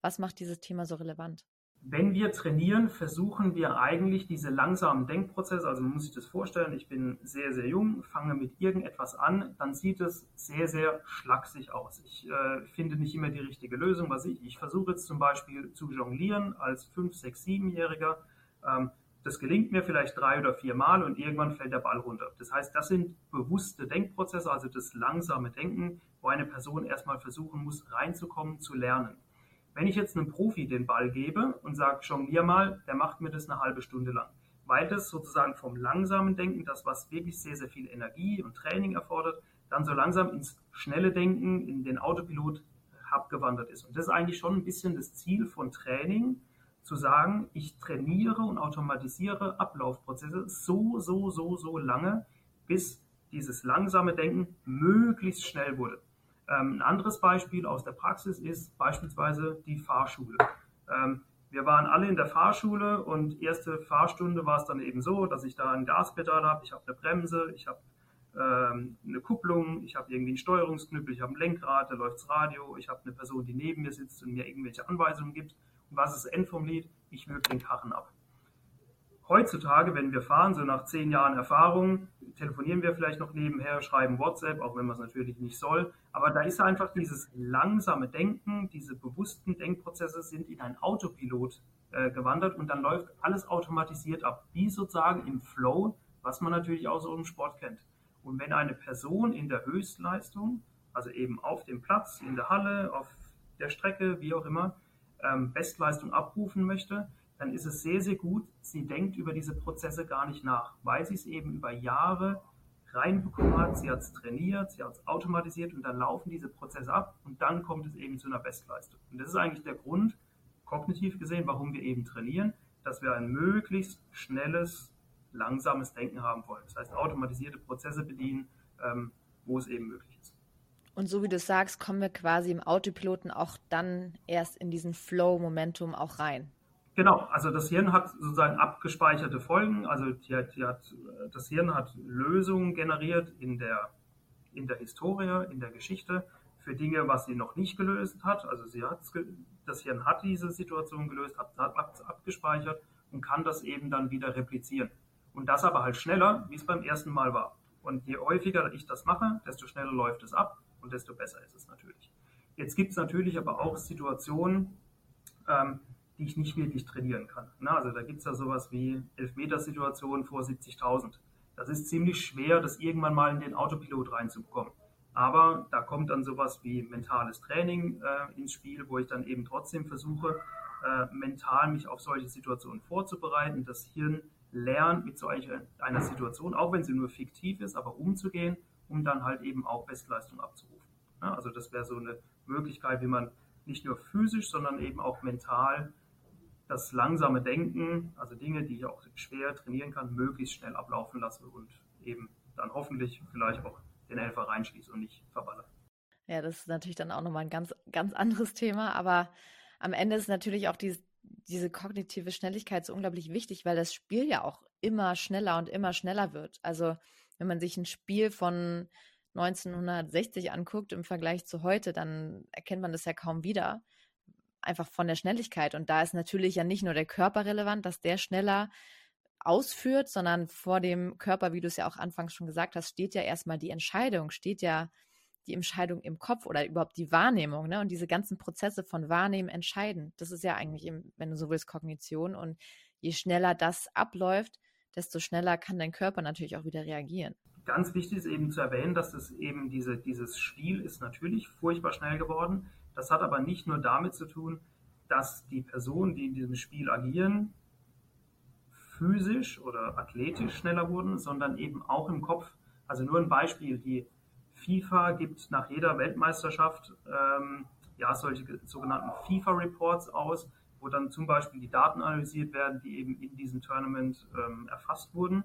Speaker 1: Was macht dieses Thema so relevant?
Speaker 3: Wenn wir trainieren, versuchen wir eigentlich diese langsamen Denkprozesse, also man muss sich das vorstellen, ich bin sehr, sehr jung, fange mit irgendetwas an, dann sieht es sehr, sehr schlaksig aus. Ich äh, finde nicht immer die richtige Lösung. Was ich, ich versuche jetzt zum Beispiel zu jonglieren als 5-, 6-, 7-Jähriger. Ähm, das gelingt mir vielleicht drei oder vier Mal und irgendwann fällt der Ball runter. Das heißt, das sind bewusste Denkprozesse, also das langsame Denken, wo eine Person erstmal versuchen muss, reinzukommen, zu lernen. Wenn ich jetzt einem Profi den Ball gebe und sage, jonglier mal, der macht mir das eine halbe Stunde lang. Weil das sozusagen vom langsamen Denken, das was wirklich sehr, sehr viel Energie und Training erfordert, dann so langsam ins schnelle Denken, in den Autopilot abgewandert ist. Und das ist eigentlich schon ein bisschen das Ziel von Training, zu sagen, ich trainiere und automatisiere Ablaufprozesse so, so, so, so lange, bis dieses langsame Denken möglichst schnell wurde. Ähm, ein anderes Beispiel aus der Praxis ist beispielsweise die Fahrschule. Ähm, wir waren alle in der Fahrschule und erste Fahrstunde war es dann eben so, dass ich da ein Gaspedal habe, ich habe eine Bremse, ich habe ähm, eine Kupplung, ich habe irgendwie einen Steuerungsknüppel, ich habe ein Lenkrad, da läuft das Radio, ich habe eine Person, die neben mir sitzt und mir irgendwelche Anweisungen gibt. Und was ist das End vom Lied? Ich würge den Karren ab heutzutage, wenn wir fahren, so nach zehn Jahren Erfahrung, telefonieren wir vielleicht noch nebenher, schreiben WhatsApp, auch wenn man es natürlich nicht soll. Aber da ist einfach dieses langsame Denken, diese bewussten Denkprozesse sind in ein Autopilot äh, gewandert und dann läuft alles automatisiert ab, wie sozusagen im Flow, was man natürlich auch so im Sport kennt. Und wenn eine Person in der Höchstleistung, also eben auf dem Platz, in der Halle, auf der Strecke, wie auch immer, ähm, Bestleistung abrufen möchte, dann ist es sehr, sehr gut, sie denkt über diese Prozesse gar nicht nach, weil sie es eben über Jahre reinbekommen hat, sie hat es trainiert, sie hat es automatisiert und dann laufen diese Prozesse ab und dann kommt es eben zu einer Bestleistung. Und das ist eigentlich der Grund, kognitiv gesehen, warum wir eben trainieren, dass wir ein möglichst schnelles, langsames Denken haben wollen. Das heißt, automatisierte Prozesse bedienen, ähm, wo es eben möglich ist.
Speaker 1: Und so wie du sagst, kommen wir quasi im Autopiloten auch dann erst in diesen Flow-Momentum auch rein.
Speaker 3: Genau, also das Hirn hat sozusagen abgespeicherte Folgen, also die, die hat, das Hirn hat Lösungen generiert in der, in der Historie, in der Geschichte für Dinge, was sie noch nicht gelöst hat. Also sie hat, das Hirn hat diese Situation gelöst, hat, hat abgespeichert und kann das eben dann wieder replizieren. Und das aber halt schneller, wie es beim ersten Mal war. Und je häufiger ich das mache, desto schneller läuft es ab und desto besser ist es natürlich. Jetzt gibt es natürlich aber auch Situationen, ähm, die ich nicht wirklich trainieren kann. Na, also da gibt es ja sowas wie Elfmetersituationen vor 70.000. Das ist ziemlich schwer, das irgendwann mal in den Autopilot reinzubekommen. Aber da kommt dann sowas wie mentales Training äh, ins Spiel, wo ich dann eben trotzdem versuche, äh, mental mich auf solche Situationen vorzubereiten. Das Hirn lernt mit solch einer Situation, auch wenn sie nur fiktiv ist, aber umzugehen, um dann halt eben auch Bestleistung abzurufen. Ja, also das wäre so eine Möglichkeit, wie man nicht nur physisch, sondern eben auch mental das langsame Denken, also Dinge, die ich auch schwer trainieren kann, möglichst schnell ablaufen lasse und eben dann hoffentlich vielleicht auch den Helfer reinschließe und nicht verballe.
Speaker 1: Ja, das ist natürlich dann auch nochmal ein ganz, ganz anderes Thema, aber am Ende ist natürlich auch dieses, diese kognitive Schnelligkeit so unglaublich wichtig, weil das Spiel ja auch immer schneller und immer schneller wird. Also wenn man sich ein Spiel von 1960 anguckt im Vergleich zu heute, dann erkennt man das ja kaum wieder einfach von der Schnelligkeit. Und da ist natürlich ja nicht nur der Körper relevant, dass der schneller ausführt, sondern vor dem Körper, wie du es ja auch anfangs schon gesagt hast, steht ja erstmal die Entscheidung, steht ja die Entscheidung im Kopf oder überhaupt die Wahrnehmung, ne? Und diese ganzen Prozesse von Wahrnehmen, Entscheiden, das ist ja eigentlich, wenn du so willst, Kognition. Und je schneller das abläuft, desto schneller kann dein Körper natürlich auch wieder reagieren.
Speaker 3: Ganz wichtig ist eben zu erwähnen, dass es eben diese, dieses Spiel ist natürlich furchtbar schnell geworden. Das hat aber nicht nur damit zu tun, dass die Personen, die in diesem Spiel agieren, physisch oder athletisch schneller wurden, sondern eben auch im Kopf. Also nur ein Beispiel, die FIFA gibt nach jeder Weltmeisterschaft ähm, ja solche sogenannten FIFA-Reports aus, wo dann zum Beispiel die Daten analysiert werden, die eben in diesem Tournament ähm, erfasst wurden.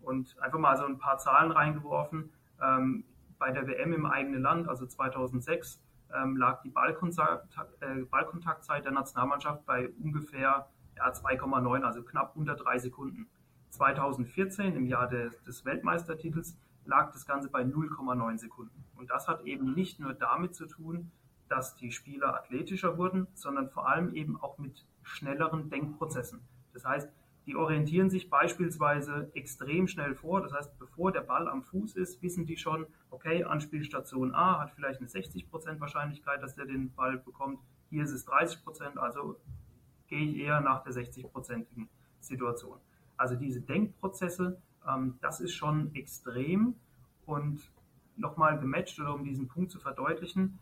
Speaker 3: Und einfach mal so ein paar Zahlen reingeworfen. Ähm, bei der WM im eigenen Land, also 2006, ähm, lag die Ballkontakt, äh, Ballkontaktzeit der Nationalmannschaft bei ungefähr ja, 2,9, also knapp unter drei Sekunden. 2014, im Jahr des, des Weltmeistertitels, lag das Ganze bei 0,9 Sekunden. Und das hat eben nicht nur damit zu tun, dass die Spieler athletischer wurden, sondern vor allem eben auch mit schnelleren Denkprozessen. Das heißt, die orientieren sich beispielsweise extrem schnell vor. Das heißt, bevor der Ball am Fuß ist, wissen die schon, okay, Anspielstation A hat vielleicht eine 60% Wahrscheinlichkeit, dass der den Ball bekommt. Hier ist es 30%, also gehe ich eher nach der 60%igen Situation. Also diese Denkprozesse, ähm, das ist schon extrem und nochmal gematcht oder um diesen Punkt zu verdeutlichen,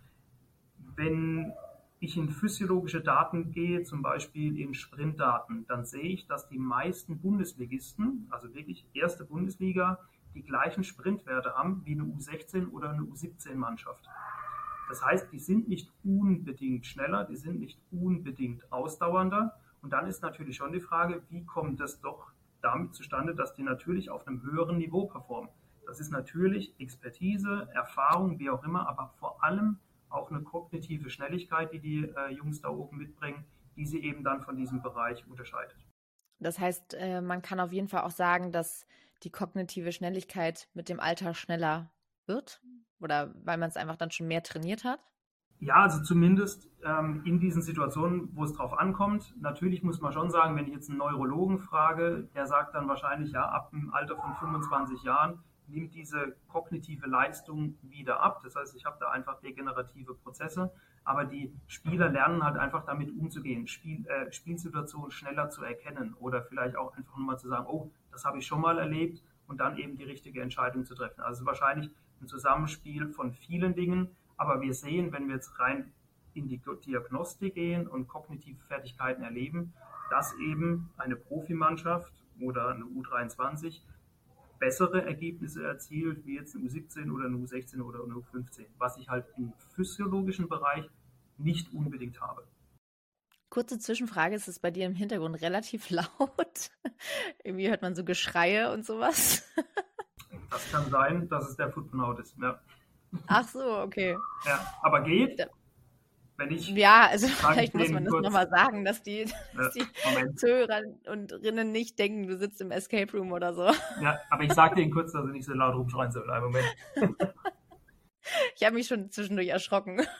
Speaker 3: wenn ich in physiologische Daten gehe, zum Beispiel in Sprintdaten, dann sehe ich, dass die meisten Bundesligisten, also wirklich erste Bundesliga, die gleichen Sprintwerte haben wie eine U16 oder eine U17-Mannschaft. Das heißt, die sind nicht unbedingt schneller, die sind nicht unbedingt ausdauernder. Und dann ist natürlich schon die Frage, wie kommt das doch damit zustande, dass die natürlich auf einem höheren Niveau performen. Das ist natürlich Expertise, Erfahrung, wie auch immer, aber vor allem auch eine kognitive Schnelligkeit, die die äh, Jungs da oben mitbringen, die sie eben dann von diesem Bereich unterscheidet.
Speaker 1: Das heißt, äh, man kann auf jeden Fall auch sagen, dass die kognitive Schnelligkeit mit dem Alter schneller wird oder weil man es einfach dann schon mehr trainiert hat?
Speaker 3: Ja, also zumindest ähm, in diesen Situationen, wo es drauf ankommt. Natürlich muss man schon sagen, wenn ich jetzt einen Neurologen frage, der sagt dann wahrscheinlich, ja, ab dem Alter von 25 Jahren nimmt diese kognitive Leistung wieder ab. Das heißt, ich habe da einfach degenerative Prozesse, aber die Spieler lernen halt einfach damit umzugehen, Spiel, äh, Spielsituationen schneller zu erkennen oder vielleicht auch einfach nur mal zu sagen, oh, das habe ich schon mal erlebt und dann eben die richtige Entscheidung zu treffen. Also wahrscheinlich ein Zusammenspiel von vielen Dingen, aber wir sehen, wenn wir jetzt rein in die Diagnostik gehen und kognitive Fertigkeiten erleben, dass eben eine Profimannschaft oder eine U23 bessere Ergebnisse erzielt, wie jetzt eine U17 oder eine U16 oder eine U15, was ich halt im physiologischen Bereich nicht unbedingt habe.
Speaker 1: Kurze Zwischenfrage, ist es bei dir im Hintergrund relativ [LAUGHS] laut? Irgendwie hört man so Geschreie und sowas.
Speaker 3: das kann sein, dass es der Footnote ist, ja.
Speaker 1: Ach so, okay.
Speaker 3: Ja, aber geht.
Speaker 1: Wenn ich ja, also vielleicht muss man das nochmal sagen, dass die, [LAUGHS] dass die Zuhörer und Rinnen nicht denken, du sitzt im Escape Room oder so.
Speaker 3: Ja, aber ich sage denen kurz, dass sie nicht so laut rumschreien sollen. Einen Moment. [LAUGHS]
Speaker 1: ich habe mich schon zwischendurch erschrocken. [LAUGHS]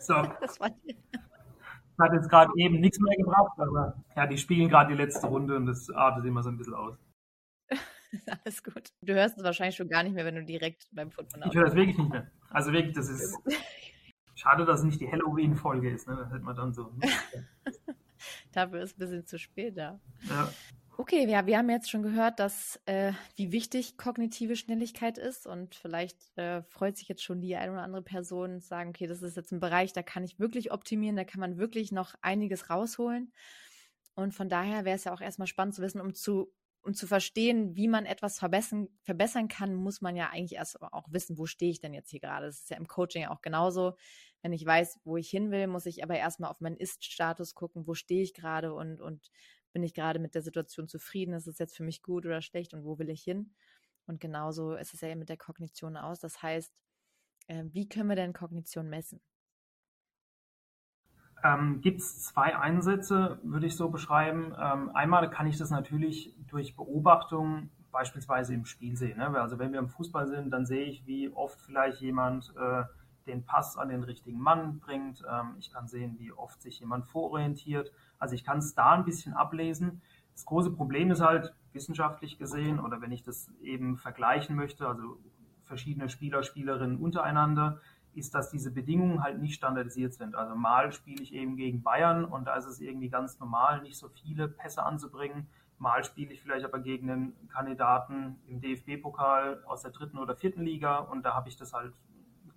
Speaker 3: So. Das, war das hat jetzt gerade eben nichts mehr gebracht, aber ja, die spielen gerade die letzte Runde und das artet immer so ein bisschen aus.
Speaker 1: Alles gut. Du hörst es wahrscheinlich schon gar nicht mehr, wenn du direkt beim Football
Speaker 3: Ich höre das wirklich nicht mehr. Also wirklich, das ist. Schade, dass es nicht die Halloween-Folge ist, ne? Das hätte man dann so. [LAUGHS]
Speaker 1: Dafür ist ein bisschen zu spät da.
Speaker 3: Ja.
Speaker 1: Okay, ja, wir haben jetzt schon gehört, dass äh, wie wichtig kognitive Schnelligkeit ist und vielleicht äh, freut sich jetzt schon die eine oder andere Person und sagen, okay, das ist jetzt ein Bereich, da kann ich wirklich optimieren, da kann man wirklich noch einiges rausholen. Und von daher wäre es ja auch erstmal spannend zu wissen, um zu um zu verstehen, wie man etwas verbessern, verbessern kann, muss man ja eigentlich erst auch wissen, wo stehe ich denn jetzt hier gerade. Das ist ja im Coaching auch genauso. Wenn ich weiß, wo ich hin will, muss ich aber erstmal auf meinen Ist-Status gucken, wo stehe ich gerade und, und bin ich gerade mit der Situation zufrieden, ist es jetzt für mich gut oder schlecht und wo will ich hin? Und genauso ist es ja mit der Kognition aus. Das heißt, äh, wie können wir denn Kognition messen?
Speaker 3: Ähm, Gibt es zwei Einsätze, würde ich so beschreiben. Ähm, einmal kann ich das natürlich durch Beobachtung beispielsweise im Spiel sehen. Ne? Also wenn wir im Fußball sind, dann sehe ich, wie oft vielleicht jemand äh, den Pass an den richtigen Mann bringt. Ähm, ich kann sehen, wie oft sich jemand vororientiert. Also ich kann es da ein bisschen ablesen. Das große Problem ist halt wissenschaftlich gesehen oder wenn ich das eben vergleichen möchte, also verschiedene Spieler, Spielerinnen untereinander, ist, dass diese Bedingungen halt nicht standardisiert sind. Also mal spiele ich eben gegen Bayern und da ist es irgendwie ganz normal, nicht so viele Pässe anzubringen. Mal spiele ich vielleicht aber gegen einen Kandidaten im DFB-Pokal aus der dritten oder vierten Liga und da habe ich das halt,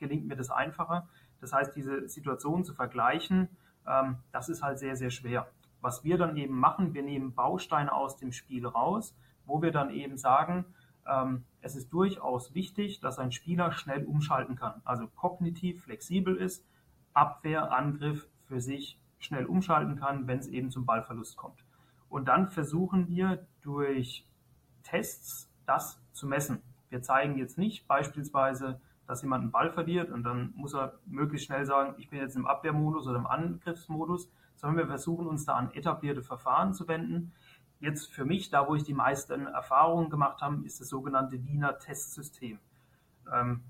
Speaker 3: gelingt mir das einfacher. Das heißt, diese Situation zu vergleichen, ähm, das ist halt sehr, sehr schwer. Was wir dann eben machen, wir nehmen Bausteine aus dem Spiel raus, wo wir dann eben sagen, ähm, es ist durchaus wichtig, dass ein Spieler schnell umschalten kann, also kognitiv flexibel ist, Abwehr, Angriff für sich schnell umschalten kann, wenn es eben zum Ballverlust kommt. Und dann versuchen wir durch Tests das zu messen. Wir zeigen jetzt nicht beispielsweise, dass jemand einen Ball verliert und dann muss er möglichst schnell sagen, ich bin jetzt im Abwehrmodus oder im Angriffsmodus, sondern wir versuchen uns da an etablierte Verfahren zu wenden, jetzt für mich, da wo ich die meisten Erfahrungen gemacht habe, ist das sogenannte Wiener Testsystem. Ähm,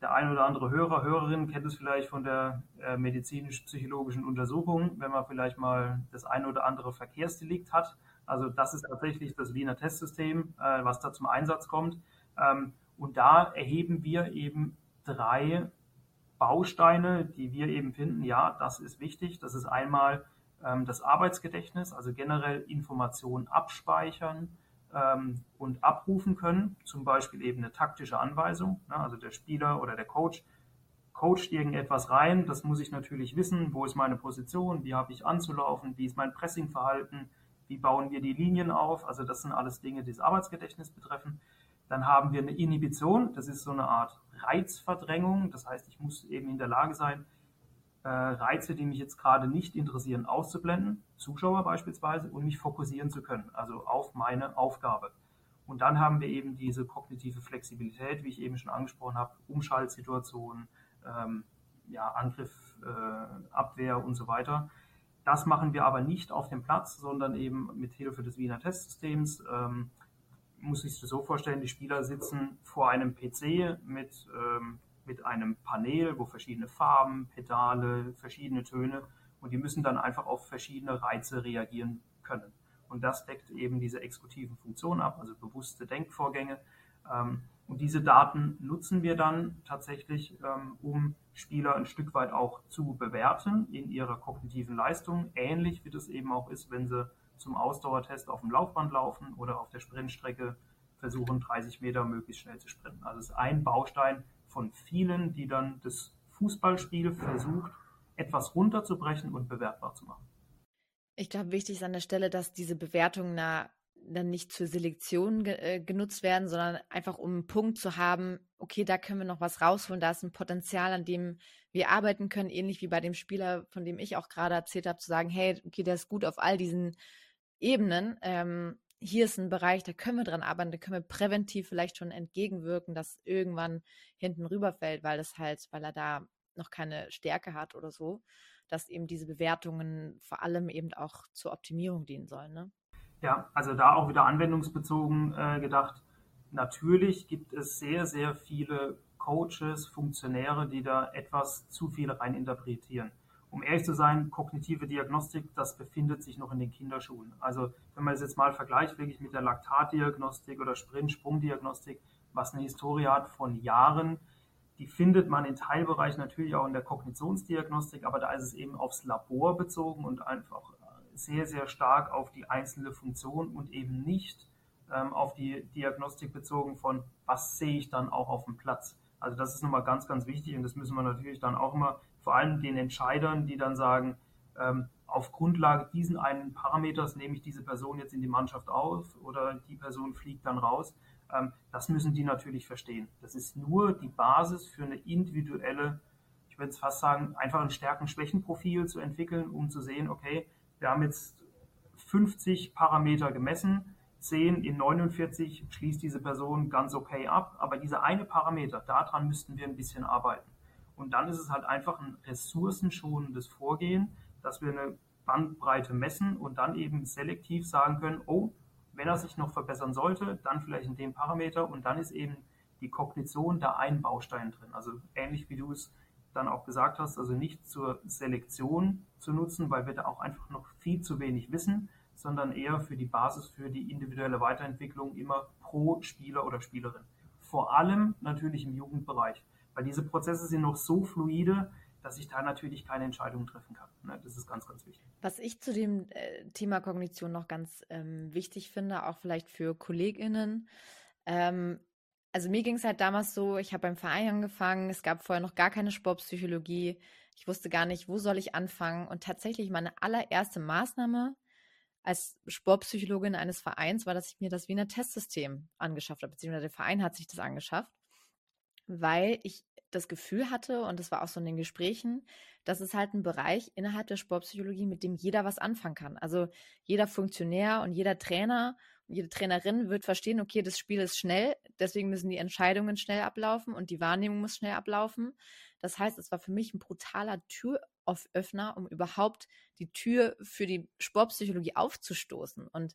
Speaker 3: der ein oder andere Hörer, Hörerin kennt es vielleicht von der äh, medizinisch-psychologischen Untersuchung, wenn man vielleicht mal das ein oder andere Verkehrsdelikt hat. Also das ist tatsächlich das Wiener Testsystem, äh, was da zum Einsatz kommt. Ähm, und da erheben wir eben drei Bausteine, die wir eben finden, ja, das ist wichtig. Das ist einmal ähm, das Arbeitsgedächtnis, also generell Informationen abspeichern, ähm, und abrufen können, zum Beispiel eben eine taktische Anweisung, ne, also der Spieler oder der Coach coacht irgendetwas rein, das muss ich natürlich wissen, wo ist meine Position, wie habe ich anzulaufen, wie ist mein Pressingverhalten, wie bauen wir die Linien auf, also das sind alles Dinge, die das Arbeitsgedächtnis betreffen. Dann haben wir eine Inhibition, das ist so eine Art Reizverdrängung, das heißt, ich muss eben in der Lage sein, äh, Reize, die mich jetzt gerade nicht interessieren, auszublenden, Zuschauer beispielsweise, und mich fokussieren zu können, also auf meine Aufgabe. Und dann haben wir eben diese kognitive Flexibilität, wie ich eben schon angesprochen habe, Umschaltsituationen, ähm, ja, Angriff, äh, Abwehr und so weiter. Das machen wir aber nicht auf dem Platz, sondern eben mit Hilfe des Wiener Testsystems. Ähm, muss ich es so vorstellen, die Spieler sitzen vor einem PC mit ähm, mit einem Panel, wo verschiedene Farben, Pedale, verschiedene Töne und die müssen dann einfach auf verschiedene Reize reagieren können. Und das deckt eben diese exekutiven Funktionen ab, also bewusste Denkvorgänge. Ähm, und diese Daten nutzen wir dann tatsächlich, ähm, um Spieler ein Stück weit auch zu bewerten in ihrer kognitiven Leistung, ähnlich wie das eben auch ist, wenn sie zum Ausdauertest auf dem Laufband laufen oder auf der Sprintstrecke versuchen, 30 Meter möglichst schnell zu sprinten. Also es ist ein Baustein von vielen, die dann das Fußballspiel versucht, etwas runterzubrechen und bewertbar zu machen.
Speaker 1: Ich glaube, wichtig ist an der Stelle, dass diese Bewertungen da dann nicht zur Selektion ge äh, genutzt werden, sondern einfach um einen Punkt zu haben, okay, da können wir noch was rausholen, da ist ein Potenzial, an dem wir arbeiten können, ähnlich wie bei dem Spieler, von dem ich auch gerade erzählt habe, zu sagen, hey, okay, der ist gut auf all diesen Ebenen. Ähm, hier ist ein Bereich, da können wir dran arbeiten, da können wir präventiv vielleicht schon entgegenwirken, dass irgendwann hinten rüberfällt, weil das halt, weil er da noch keine Stärke hat oder so, dass eben diese Bewertungen vor allem eben auch zur Optimierung dienen sollen. Ne?
Speaker 3: Ja, also da auch wieder anwendungsbezogen äh, gedacht. Natürlich gibt es sehr, sehr viele Coaches, Funktionäre, die da etwas zu viel reininterpretieren um ehrlich zu sein, kognitive Diagnostik, das befindet sich noch in den Kinderschuhen. Also wenn man es jetzt mal vergleicht, wirklich mit der Laktatdiagnostik oder Sprint-Sprungdiagnostik, was eine Historie hat von Jahren, die findet man in Teilbereichen natürlich auch in der Kognitionsdiagnostik, aber da ist es eben aufs Labor bezogen und einfach sehr, sehr stark auf die einzelne Funktion und eben nicht ähm, auf die Diagnostik bezogen von, was sehe ich dann auch auf dem Platz. Also das ist nochmal ganz, ganz wichtig und das müssen wir natürlich dann auch immer vor allem den Entscheidern, die dann sagen, ähm, auf Grundlage diesen einen Parameters nehme ich diese Person jetzt in die Mannschaft auf oder die Person fliegt dann raus. Ähm, das müssen die natürlich verstehen. Das ist nur die Basis für eine individuelle, ich würde es fast sagen, einfach ein Stärken-Schwächen-Profil zu entwickeln, um zu sehen, okay, wir haben jetzt 50 Parameter gemessen, 10 in 49 schließt diese Person ganz okay ab, aber dieser eine Parameter, daran müssten wir ein bisschen arbeiten. Und dann ist es halt einfach ein ressourcenschonendes Vorgehen, dass wir eine Bandbreite messen und dann eben selektiv sagen können, oh, wenn er sich noch verbessern sollte, dann vielleicht in dem Parameter und dann ist eben die Kognition da ein Baustein drin. Also ähnlich wie du es dann auch gesagt hast, also nicht zur Selektion zu nutzen, weil wir da auch einfach noch viel zu wenig wissen, sondern eher für die Basis für die individuelle Weiterentwicklung immer pro Spieler oder Spielerin. Vor allem natürlich im Jugendbereich. Weil diese Prozesse sind noch so fluide, dass ich da natürlich keine Entscheidungen treffen kann. Ne? Das ist ganz, ganz wichtig.
Speaker 1: Was ich zu dem äh, Thema Kognition noch ganz ähm, wichtig finde, auch vielleicht für KollegInnen, ähm, also mir ging es halt damals so, ich habe beim Verein angefangen, es gab vorher noch gar keine Sportpsychologie, ich wusste gar nicht, wo soll ich anfangen und tatsächlich meine allererste Maßnahme als Sportpsychologin eines Vereins war, dass ich mir das Wiener Testsystem angeschafft habe, beziehungsweise der Verein hat sich das angeschafft weil ich das Gefühl hatte, und das war auch so in den Gesprächen, dass es halt ein Bereich innerhalb der Sportpsychologie, mit dem jeder was anfangen kann. Also jeder Funktionär und jeder Trainer und jede Trainerin wird verstehen, okay, das Spiel ist schnell, deswegen müssen die Entscheidungen schnell ablaufen und die Wahrnehmung muss schnell ablaufen. Das heißt, es war für mich ein brutaler Türöffner, um überhaupt die Tür für die Sportpsychologie aufzustoßen. Und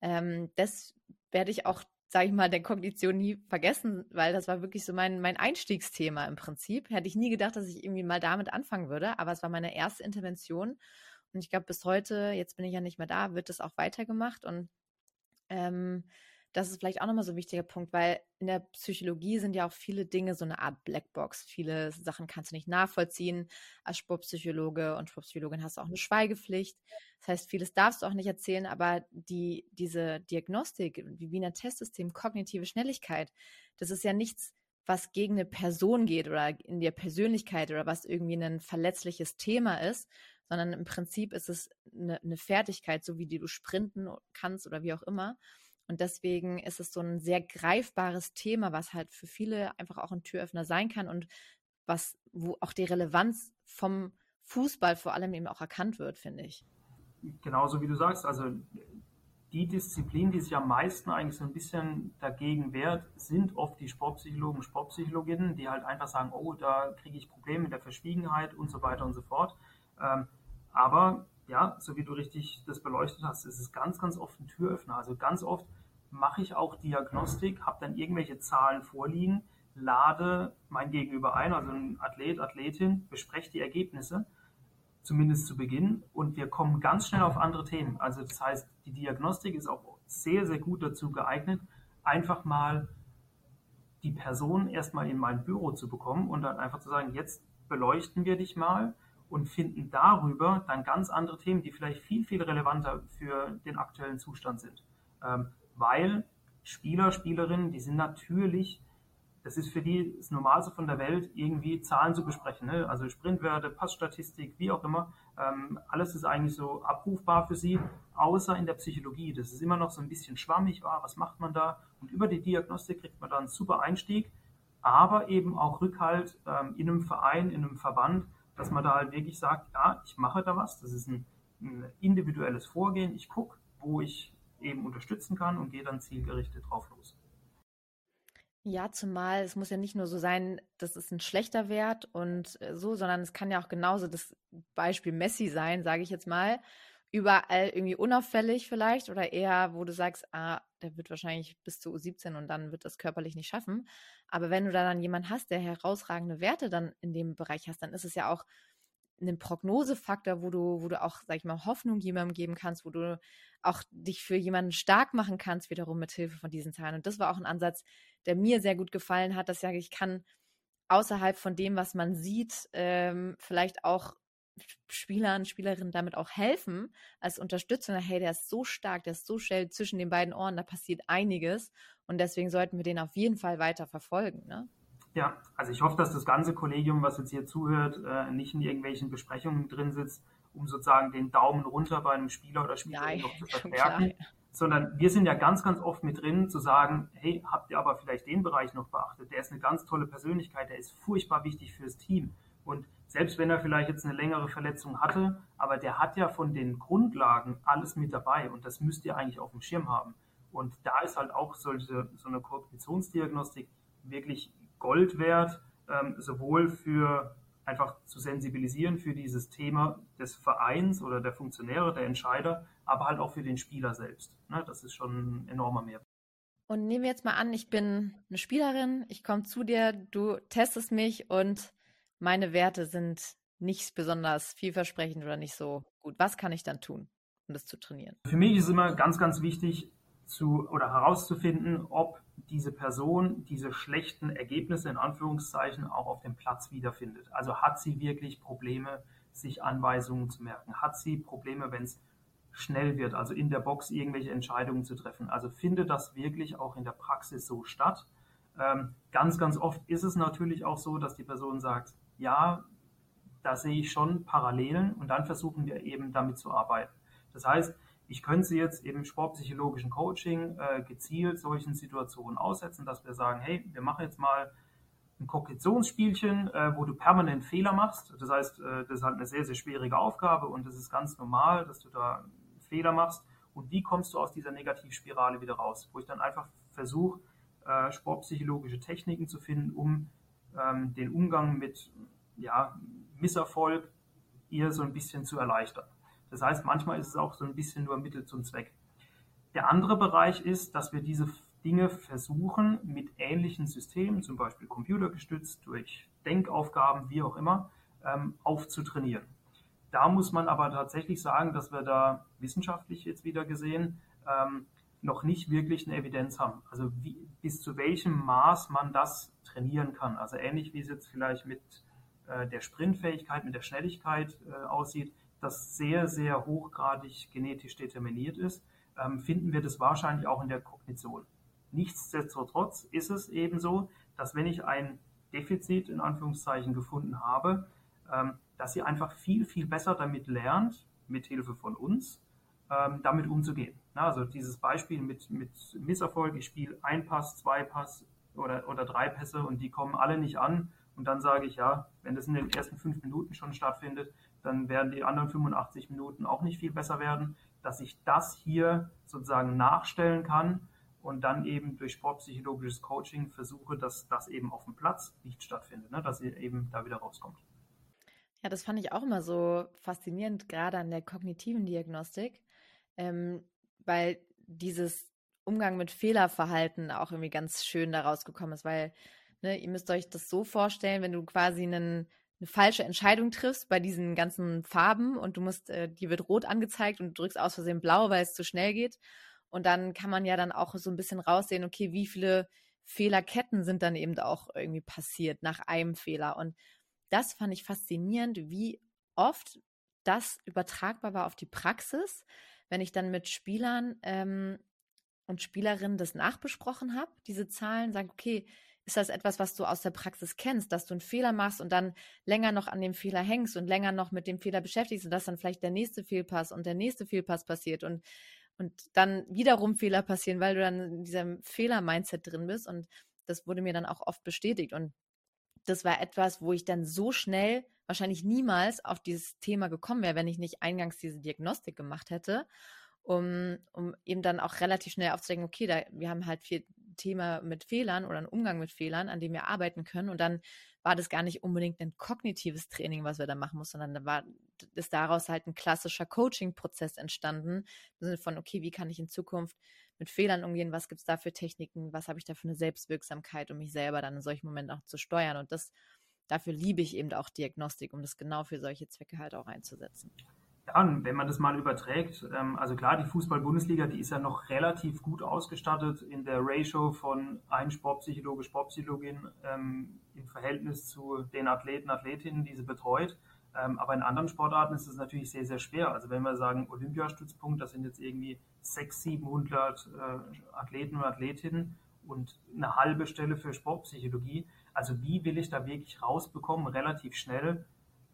Speaker 1: Ähm, das werde ich auch, sage ich mal, der Kognition nie vergessen, weil das war wirklich so mein, mein Einstiegsthema im Prinzip. Hätte ich nie gedacht, dass ich irgendwie mal damit anfangen würde, aber es war meine erste Intervention. Und ich glaube, bis heute, jetzt bin ich ja nicht mehr da, wird das auch weitergemacht. Und ähm, das ist vielleicht auch nochmal so ein wichtiger Punkt, weil in der Psychologie sind ja auch viele Dinge so eine Art Blackbox. Viele Sachen kannst du nicht nachvollziehen. Als Sportpsychologe und Sportpsychologin hast du auch eine Schweigepflicht. Das heißt, vieles darfst du auch nicht erzählen, aber die, diese Diagnostik, wie Wiener Testsystem, kognitive Schnelligkeit, das ist ja nichts, was gegen eine Person geht oder in der Persönlichkeit oder was irgendwie ein verletzliches Thema ist, sondern im Prinzip ist es eine, eine Fertigkeit, so wie die du sprinten kannst oder wie auch immer. Und deswegen ist es so ein sehr greifbares Thema, was halt für viele einfach auch ein Türöffner sein kann und was, wo auch die Relevanz vom Fußball vor allem eben auch erkannt wird, finde ich.
Speaker 3: Genauso wie du sagst, also die Disziplin, die sich am meisten eigentlich so ein bisschen dagegen wehrt, sind oft die Sportpsychologen, Sportpsychologinnen, die halt einfach sagen, oh, da kriege ich Probleme mit der Verschwiegenheit und so weiter und so fort. Ähm, aber ja, so wie du richtig das beleuchtet hast, ist es ganz, ganz oft ein Türöffner. Also ganz oft mache ich auch Diagnostik, habe dann irgendwelche Zahlen vorliegen, lade mein Gegenüber ein, also ein Athlet, Athletin, bespreche die Ergebnisse, zumindest zu Beginn, und wir kommen ganz schnell auf andere Themen. Also das heißt, die Diagnostik ist auch sehr, sehr gut dazu geeignet, einfach mal die Person erstmal in mein Büro zu bekommen und dann einfach zu sagen, jetzt beleuchten wir dich mal und finden darüber dann ganz andere Themen, die vielleicht viel, viel relevanter für den aktuellen Zustand sind. Ähm, weil Spieler, Spielerinnen, die sind natürlich, das ist für die das Normalste von der Welt, irgendwie Zahlen zu besprechen. Ne? Also Sprintwerte, Passstatistik, wie auch immer. Ähm, alles ist eigentlich so abrufbar für sie, außer in der Psychologie. Das ist immer noch so ein bisschen schwammig. Ah, was macht man da? Und über die Diagnostik kriegt man da einen super Einstieg, aber eben auch Rückhalt ähm, in einem Verein, in einem Verband, dass man da halt wirklich sagt, ja, ich mache da was. Das ist ein, ein individuelles Vorgehen. Ich gucke, wo ich eben unterstützen kann und gehe dann zielgerichtet drauf los.
Speaker 1: Ja, zumal es muss ja nicht nur so sein, das ist ein schlechter Wert und äh, so, sondern es kann ja auch genauso das Beispiel Messi sein, sage ich jetzt mal. Überall irgendwie unauffällig vielleicht oder eher, wo du sagst, ah, der wird wahrscheinlich bis zu 17 und dann wird das körperlich nicht schaffen. Aber wenn du da dann jemanden hast, der herausragende Werte dann in dem Bereich hast, dann ist es ja auch einen Prognosefaktor, wo du, wo du auch, sag ich mal, Hoffnung jemandem geben kannst, wo du auch dich für jemanden stark machen kannst, wiederum mit Hilfe von diesen Zahlen. Und das war auch ein Ansatz, der mir sehr gut gefallen hat, dass ich ich kann außerhalb von dem, was man sieht, ähm, vielleicht auch Spielern, Spielerinnen damit auch helfen als Unterstützung. Hey, der ist so stark, der ist so schnell zwischen den beiden Ohren, da passiert einiges. Und deswegen sollten wir den auf jeden Fall weiter verfolgen. Ne?
Speaker 3: Ja, also ich hoffe, dass das ganze Kollegium, was jetzt hier zuhört, äh, nicht in irgendwelchen Besprechungen drin sitzt, um sozusagen den Daumen runter bei einem Spieler oder Spielerin noch zu [LAUGHS] verstärken, sondern wir sind ja ganz, ganz oft mit drin, zu sagen, hey, habt ihr aber vielleicht den Bereich noch beachtet? Der ist eine ganz tolle Persönlichkeit, der ist furchtbar wichtig fürs Team. Und selbst wenn er vielleicht jetzt eine längere Verletzung hatte, aber der hat ja von den Grundlagen alles mit dabei und das müsst ihr eigentlich auf dem Schirm haben. Und da ist halt auch solche, so eine Kognitionsdiagnostik wirklich Gold wert, ähm, sowohl für einfach zu sensibilisieren für dieses Thema des Vereins oder der Funktionäre, der Entscheider, aber halt auch für den Spieler selbst. Ne? Das ist schon ein enormer Mehrwert.
Speaker 1: Und nehmen wir jetzt mal an, ich bin eine Spielerin, ich komme zu dir, du testest mich und meine Werte sind nicht besonders vielversprechend oder nicht so gut. Was kann ich dann tun, um das zu trainieren?
Speaker 3: Für mich ist immer ganz, ganz wichtig zu oder herauszufinden, ob diese Person diese schlechten Ergebnisse in Anführungszeichen auch auf dem Platz wiederfindet. Also hat sie wirklich Probleme, sich Anweisungen zu merken? Hat sie Probleme, wenn es schnell wird, also in der Box irgendwelche Entscheidungen zu treffen? Also findet das wirklich auch in der Praxis so statt? Ähm, ganz, ganz oft ist es natürlich auch so, dass die Person sagt, ja, da sehe ich schon Parallelen und dann versuchen wir eben damit zu arbeiten. Das heißt, ich könnte sie jetzt im sportpsychologischen Coaching äh, gezielt solchen Situationen aussetzen, dass wir sagen, hey, wir machen jetzt mal ein Kognitionsspielchen, äh, wo du permanent Fehler machst. Das heißt, äh, das ist halt eine sehr, sehr schwierige Aufgabe und es ist ganz normal, dass du da Fehler machst. Und wie kommst du aus dieser Negativspirale wieder raus? Wo ich dann einfach versuche, äh, sportpsychologische Techniken zu finden, um ähm, den Umgang mit ja, Misserfolg ihr so ein bisschen zu erleichtern. Das heißt, manchmal ist es auch so ein bisschen nur Mittel zum Zweck. Der andere Bereich ist, dass wir diese Dinge versuchen, mit ähnlichen Systemen, zum Beispiel computergestützt, durch Denkaufgaben, wie auch immer, ähm, aufzutrainieren. Da muss man aber tatsächlich sagen, dass wir da wissenschaftlich jetzt wieder gesehen ähm, noch nicht wirklich eine Evidenz haben. Also wie, bis zu welchem Maß man das trainieren kann. Also ähnlich wie es jetzt vielleicht mit äh, der Sprintfähigkeit, mit der Schnelligkeit äh, aussieht, das sehr, sehr hochgradig genetisch determiniert ist, ähm, finden wir das wahrscheinlich auch in der Kognition. Nichtsdestotrotz ist es eben so, dass wenn ich ein Defizit in Anführungszeichen gefunden habe, ähm, dass sie einfach viel, viel besser damit lernt, mit Hilfe von uns, ähm, damit umzugehen. also dieses Beispiel mit, mit Misserfolg, ich spiele ein Pass, zwei Pass oder, oder drei Pässe und die kommen alle nicht an und dann sage ich, ja, wenn das in den ersten fünf Minuten schon stattfindet, dann werden die anderen 85 Minuten auch nicht viel besser werden, dass ich das hier sozusagen nachstellen kann und dann eben durch sportpsychologisches Coaching versuche, dass das eben auf dem Platz nicht stattfindet, ne? dass ihr eben da wieder rauskommt.
Speaker 1: Ja, das fand ich auch immer so faszinierend, gerade an der kognitiven Diagnostik, ähm, weil dieses Umgang mit Fehlerverhalten auch irgendwie ganz schön daraus gekommen ist, weil ne, ihr müsst euch das so vorstellen, wenn du quasi einen, eine falsche Entscheidung triffst bei diesen ganzen Farben und du musst, äh, dir wird rot angezeigt und du drückst aus Versehen blau, weil es zu schnell geht. Und dann kann man ja dann auch so ein bisschen raussehen, okay, wie viele Fehlerketten sind dann eben auch irgendwie passiert nach einem Fehler. Und das fand ich faszinierend, wie oft das übertragbar war auf die Praxis, wenn ich dann mit Spielern ähm, und Spielerinnen das nachbesprochen habe, diese Zahlen, sage, okay, ist das etwas, was du aus der Praxis kennst, dass du einen Fehler machst und dann länger noch an dem Fehler hängst und länger noch mit dem Fehler beschäftigst und dass dann vielleicht der nächste Fehlpass und der nächste Fehlpass passiert und, und dann wiederum Fehler passieren, weil du dann in diesem Fehler-Mindset drin bist? Und das wurde mir dann auch oft bestätigt und das war etwas, wo ich dann so schnell wahrscheinlich niemals auf dieses Thema gekommen wäre, wenn ich nicht eingangs diese Diagnostik gemacht hätte, um, um eben dann auch relativ schnell aufzudenken, okay, da, wir haben halt viel Thema mit Fehlern oder einen Umgang mit Fehlern, an dem wir arbeiten können. Und dann war das gar nicht unbedingt ein kognitives Training, was wir da machen mussten, sondern da war, ist daraus halt ein klassischer Coaching-Prozess entstanden. Im Sinne von, okay, wie kann ich in Zukunft mit Fehlern umgehen? Was gibt es da für Techniken? Was habe ich da für eine Selbstwirksamkeit, um mich selber dann in solchen Momenten auch zu steuern? Und das, dafür liebe ich eben auch Diagnostik, um das genau für solche Zwecke halt auch einzusetzen.
Speaker 3: Ja, wenn man das mal überträgt, ähm, also klar, die Fußball-Bundesliga, die ist ja noch relativ gut ausgestattet in der Ratio von ein Sportpsychologe, Sportpsychologin ähm, im Verhältnis zu den Athleten, Athletinnen, die sie betreut. Ähm, aber in anderen Sportarten ist es natürlich sehr, sehr schwer. Also wenn wir sagen Olympiastützpunkt, das sind jetzt irgendwie 600, 700 äh, Athleten und Athletinnen und eine halbe Stelle für Sportpsychologie. Also wie will ich da wirklich rausbekommen, relativ schnell,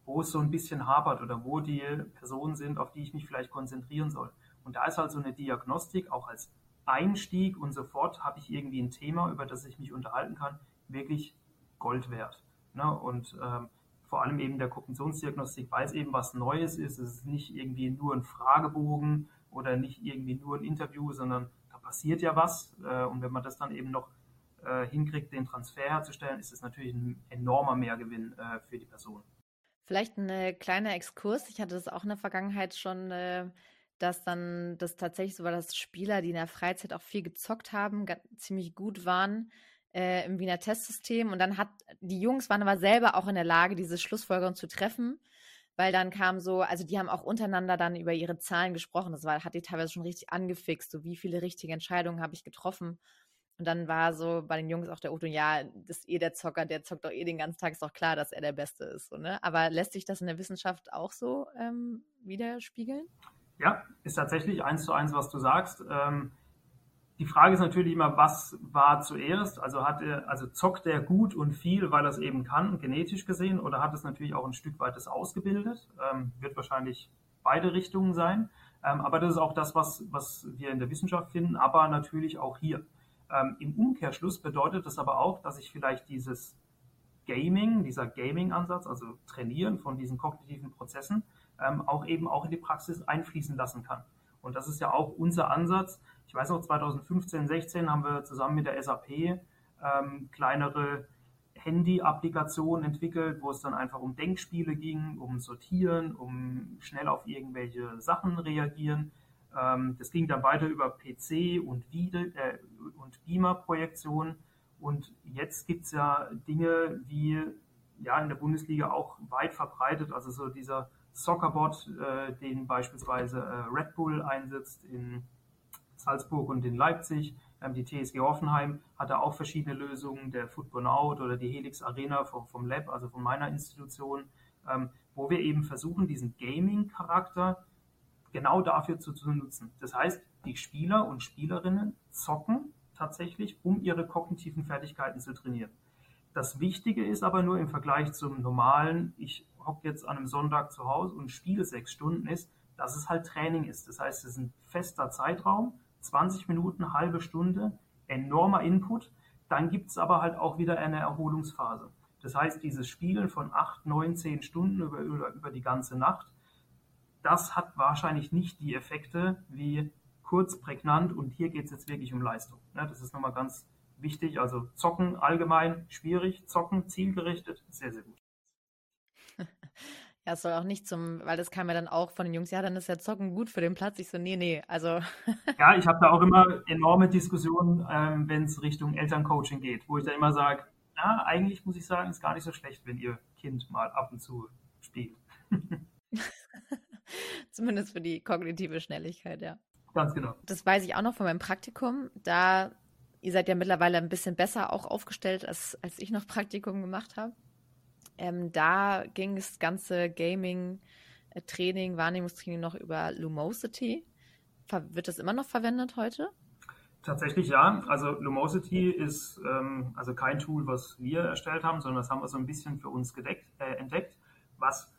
Speaker 3: wo es so ein bisschen hapert oder wo die Personen sind, auf die ich mich vielleicht konzentrieren soll. Und da ist halt so eine Diagnostik auch als Einstieg und sofort habe ich irgendwie ein Thema, über das ich mich unterhalten kann, wirklich Gold wert. Ne? Und ähm, vor allem eben der Kognitionsdiagnostik, weil es eben was Neues ist. Es ist nicht irgendwie nur ein Fragebogen oder nicht irgendwie nur ein Interview, sondern da passiert ja was. Äh, und wenn man das dann eben noch äh, hinkriegt, den Transfer herzustellen, ist es natürlich ein enormer Mehrgewinn äh, für die Person.
Speaker 1: Vielleicht ein kleiner Exkurs. Ich hatte das auch in der Vergangenheit schon, dass dann das tatsächlich so war, dass Spieler, die in der Freizeit auch viel gezockt haben, ziemlich gut waren äh, im Wiener Testsystem. Und dann hat die Jungs waren aber selber auch in der Lage, diese Schlussfolgerung zu treffen, weil dann kam so, also die haben auch untereinander dann über ihre Zahlen gesprochen. Das war, hat die teilweise schon richtig angefixt, so wie viele richtige Entscheidungen habe ich getroffen. Und dann war so bei den Jungs auch der Otto, ja, das ist eh der Zocker, der zockt doch eh den ganzen Tag, ist doch klar, dass er der Beste ist. So, ne? Aber lässt sich das in der Wissenschaft auch so ähm, widerspiegeln?
Speaker 3: Ja, ist tatsächlich eins zu eins, was du sagst. Ähm, die Frage ist natürlich immer, was war zuerst? Also hat er, also zockt er gut und viel, weil er es eben kann, genetisch gesehen, oder hat es natürlich auch ein Stück weit das ausgebildet? Ähm, wird wahrscheinlich beide Richtungen sein. Ähm, aber das ist auch das, was, was wir in der Wissenschaft finden, aber natürlich auch hier. Ähm, Im Umkehrschluss bedeutet das aber auch, dass ich vielleicht dieses Gaming, dieser Gaming-Ansatz, also Trainieren von diesen kognitiven Prozessen, ähm, auch eben auch in die Praxis einfließen lassen kann. Und das ist ja auch unser Ansatz, ich weiß noch, 2015, 16 haben wir zusammen mit der SAP ähm, kleinere Handy-Applikationen entwickelt, wo es dann einfach um Denkspiele ging, um Sortieren, um schnell auf irgendwelche Sachen reagieren. Ähm, das ging dann weiter über PC und, äh, und Beamer-Projektion. Und jetzt gibt es ja Dinge wie ja in der Bundesliga auch weit verbreitet, also so dieser Soccerbot, äh, den beispielsweise äh, Red Bull einsetzt in Salzburg und in Leipzig. Ähm, die TSG Hoffenheim hatte auch verschiedene Lösungen, der Football Out oder die Helix Arena vom, vom Lab, also von meiner Institution, ähm, wo wir eben versuchen, diesen Gaming-Charakter genau dafür zu, zu nutzen. Das heißt, die Spieler und Spielerinnen zocken tatsächlich, um ihre kognitiven Fertigkeiten zu trainieren. Das Wichtige ist aber nur im Vergleich zum normalen, ich hocke jetzt an einem Sonntag zu Hause und spiele sechs Stunden, ist, dass es halt Training ist. Das heißt, es ist ein fester Zeitraum, 20 Minuten, halbe Stunde, enormer Input. Dann gibt es aber halt auch wieder eine Erholungsphase. Das heißt, dieses Spielen von acht, neun, zehn Stunden über, über, über die ganze Nacht, das hat wahrscheinlich nicht die Effekte wie kurz, prägnant und hier geht es jetzt wirklich um Leistung. Ne, das ist nochmal ganz wichtig. Also Zocken allgemein schwierig, Zocken zielgerichtet, sehr, sehr gut. [LAUGHS]
Speaker 1: Ja, es soll auch nicht zum, weil das kam ja dann auch von den Jungs, ja, dann ist ja Zocken gut für den Platz. Ich so, nee, nee, also. [LAUGHS]
Speaker 3: ja, ich habe da auch immer enorme Diskussionen, ähm, wenn es Richtung Elterncoaching geht, wo ich dann immer sage, ja, eigentlich muss ich sagen, ist gar nicht so schlecht, wenn ihr Kind mal ab und zu spielt. [LAUGHS] [LAUGHS]
Speaker 1: Zumindest für die kognitive Schnelligkeit, ja.
Speaker 3: Ganz genau.
Speaker 1: Das weiß ich auch noch von meinem Praktikum. Da, ihr seid ja mittlerweile ein bisschen besser auch aufgestellt, als, als ich noch Praktikum gemacht habe. Ähm, da ging das ganze Gaming, äh, Training, Wahrnehmungstraining noch über Lumosity. Ver wird das immer noch verwendet heute?
Speaker 3: Tatsächlich ja. Also Lumosity ist ähm, also kein Tool, was wir erstellt haben, sondern das haben wir so ein bisschen für uns gedeckt, äh, entdeckt, was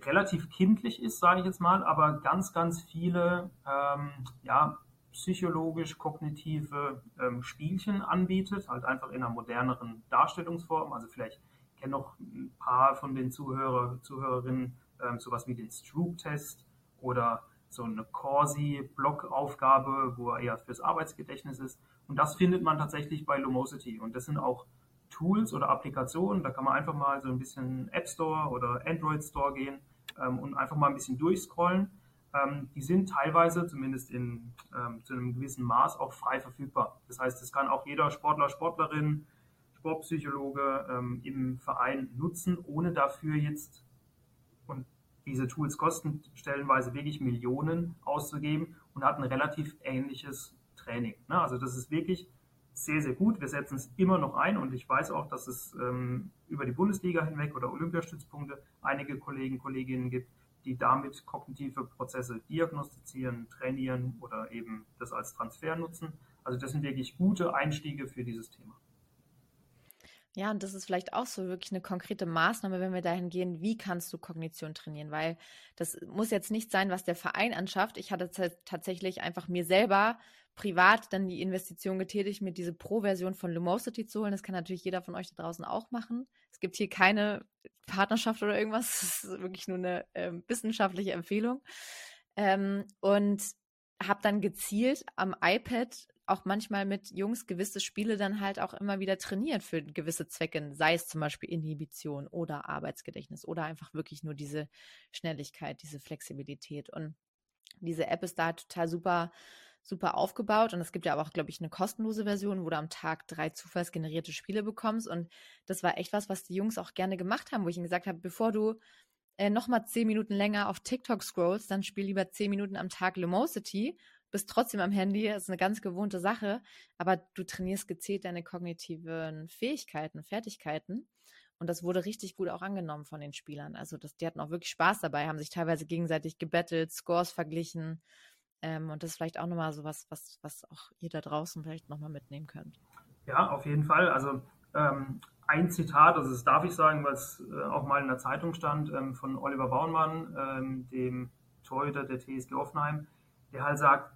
Speaker 3: relativ kindlich ist, sage ich jetzt mal, aber ganz, ganz viele ähm, ja, psychologisch-kognitive ähm, Spielchen anbietet, halt einfach in einer moderneren Darstellungsform. Also vielleicht kennen noch ein paar von den Zuhörer, Zuhörerinnen ähm, sowas wie den Stroop-Test oder so eine Corsi-Blockaufgabe, wo er eher fürs Arbeitsgedächtnis ist. Und das findet man tatsächlich bei Lumosity. Und das sind auch Tools oder Applikationen. Da kann man einfach mal so ein bisschen App Store oder Android Store gehen ähm, und einfach mal ein bisschen durchscrollen. Ähm, die sind teilweise, zumindest in, ähm, zu einem gewissen Maß, auch frei verfügbar. Das heißt, das kann auch jeder Sportler, Sportlerin, Sportpsychologe ähm, im Verein nutzen, ohne dafür jetzt, und diese Tools kosten stellenweise wirklich Millionen auszugeben und hat ein relativ ähnliches Training. Ne? Also das ist wirklich sehr, sehr gut. Wir setzen es immer noch ein und ich weiß auch, dass es ähm, über die Bundesliga hinweg oder Olympiastützpunkte einige Kollegen, Kolleginnen gibt, die damit kognitive Prozesse diagnostizieren, trainieren oder eben das als Transfer nutzen. Also das sind wirklich gute Einstiege für dieses Thema.
Speaker 1: Ja, und das ist vielleicht auch so wirklich eine konkrete Maßnahme, wenn wir dahin gehen, wie kannst du Kognition trainieren? Weil das muss jetzt nicht sein, was der Verein anschafft. Ich hatte tatsächlich einfach mir selber privat dann die Investition getätigt, mir diese Pro-Version von Lumosity zu holen. Das kann natürlich jeder von euch da draußen auch machen. Es gibt hier keine Partnerschaft oder irgendwas. [LAUGHS] Das ist wirklich nur eine äh, wissenschaftliche Empfehlung. Ähm, und habe dann gezielt am iPad auch manchmal mit Jungs gewisse Spiele dann halt auch immer wieder trainiert für gewisse Zwecke, sei es zum Beispiel Inhibition oder Arbeitsgedächtnis oder einfach wirklich nur diese Schnelligkeit, diese Flexibilität. Und diese App ist da total super super aufgebaut und es gibt ja aber auch, glaube ich, eine kostenlose Version, wo du am Tag drei zufallsgenerierte Spiele bekommst und das war echt was, was die Jungs auch gerne gemacht haben, wo ich ihnen gesagt habe, bevor du äh, nochmal zehn Minuten länger auf TikTok scrollst, dann spiel lieber zehn Minuten am Tag Lumosity, bist trotzdem am Handy, das ist eine ganz gewohnte Sache, aber du trainierst gezielt deine kognitiven Fähigkeiten, Fertigkeiten. Und das wurde richtig gut auch angenommen von den Spielern. Also das, die hatten auch wirklich Spaß dabei, haben sich teilweise gegenseitig gebettelt, Scores verglichen. Ähm, und das ist vielleicht auch nochmal so was, was, was auch ihr da draußen vielleicht nochmal mitnehmen könnt.
Speaker 3: Ja, auf jeden Fall. Also ähm, ein Zitat, also das darf ich sagen, es äh, auch mal in der Zeitung stand, ähm, von Oliver Baumann, ähm, dem Torhüter der TSG Offenheim, der halt sagt,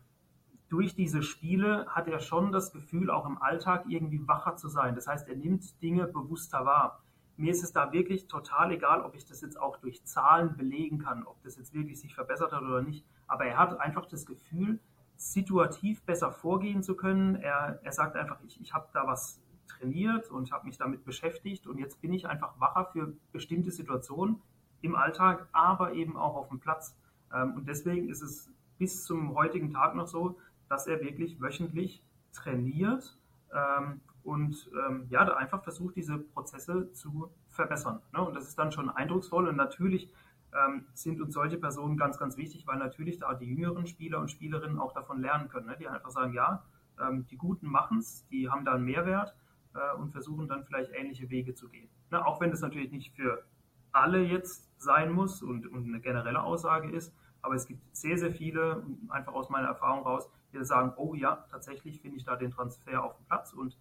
Speaker 3: durch diese Spiele hat er schon das Gefühl, auch im Alltag irgendwie wacher zu sein. Das heißt, er nimmt Dinge bewusster wahr. Mir ist es da wirklich total egal, ob ich das jetzt auch durch Zahlen belegen kann, ob das jetzt wirklich sich verbessert hat oder nicht. Aber er hat einfach das Gefühl, situativ besser vorgehen zu können. Er, er sagt einfach, ich, ich habe da was trainiert und habe mich damit beschäftigt und jetzt bin ich einfach wacher für bestimmte Situationen im Alltag, aber eben auch auf dem Platz. Ähm, und deswegen ist es bis zum heutigen Tag noch so, dass er wirklich wöchentlich trainiert ähm, und ähm, ja, da einfach versucht, diese Prozesse zu verbessern. Ne? Und das ist dann schon eindrucksvoll und natürlich ähm, sind uns solche Personen ganz, ganz wichtig, weil natürlich da die jüngeren Spieler und Spielerinnen auch davon lernen können, ne? die einfach sagen, ja, ähm, die Guten machen es, die haben da einen Mehrwert äh, und versuchen dann vielleicht ähnliche Wege zu gehen. Ne? Auch wenn das natürlich nicht für alle jetzt sein muss und, und eine generelle Aussage ist, aber es gibt sehr, sehr viele, einfach aus meiner Erfahrung raus, die sagen, oh ja, tatsächlich finde ich da den Transfer auf dem Platz und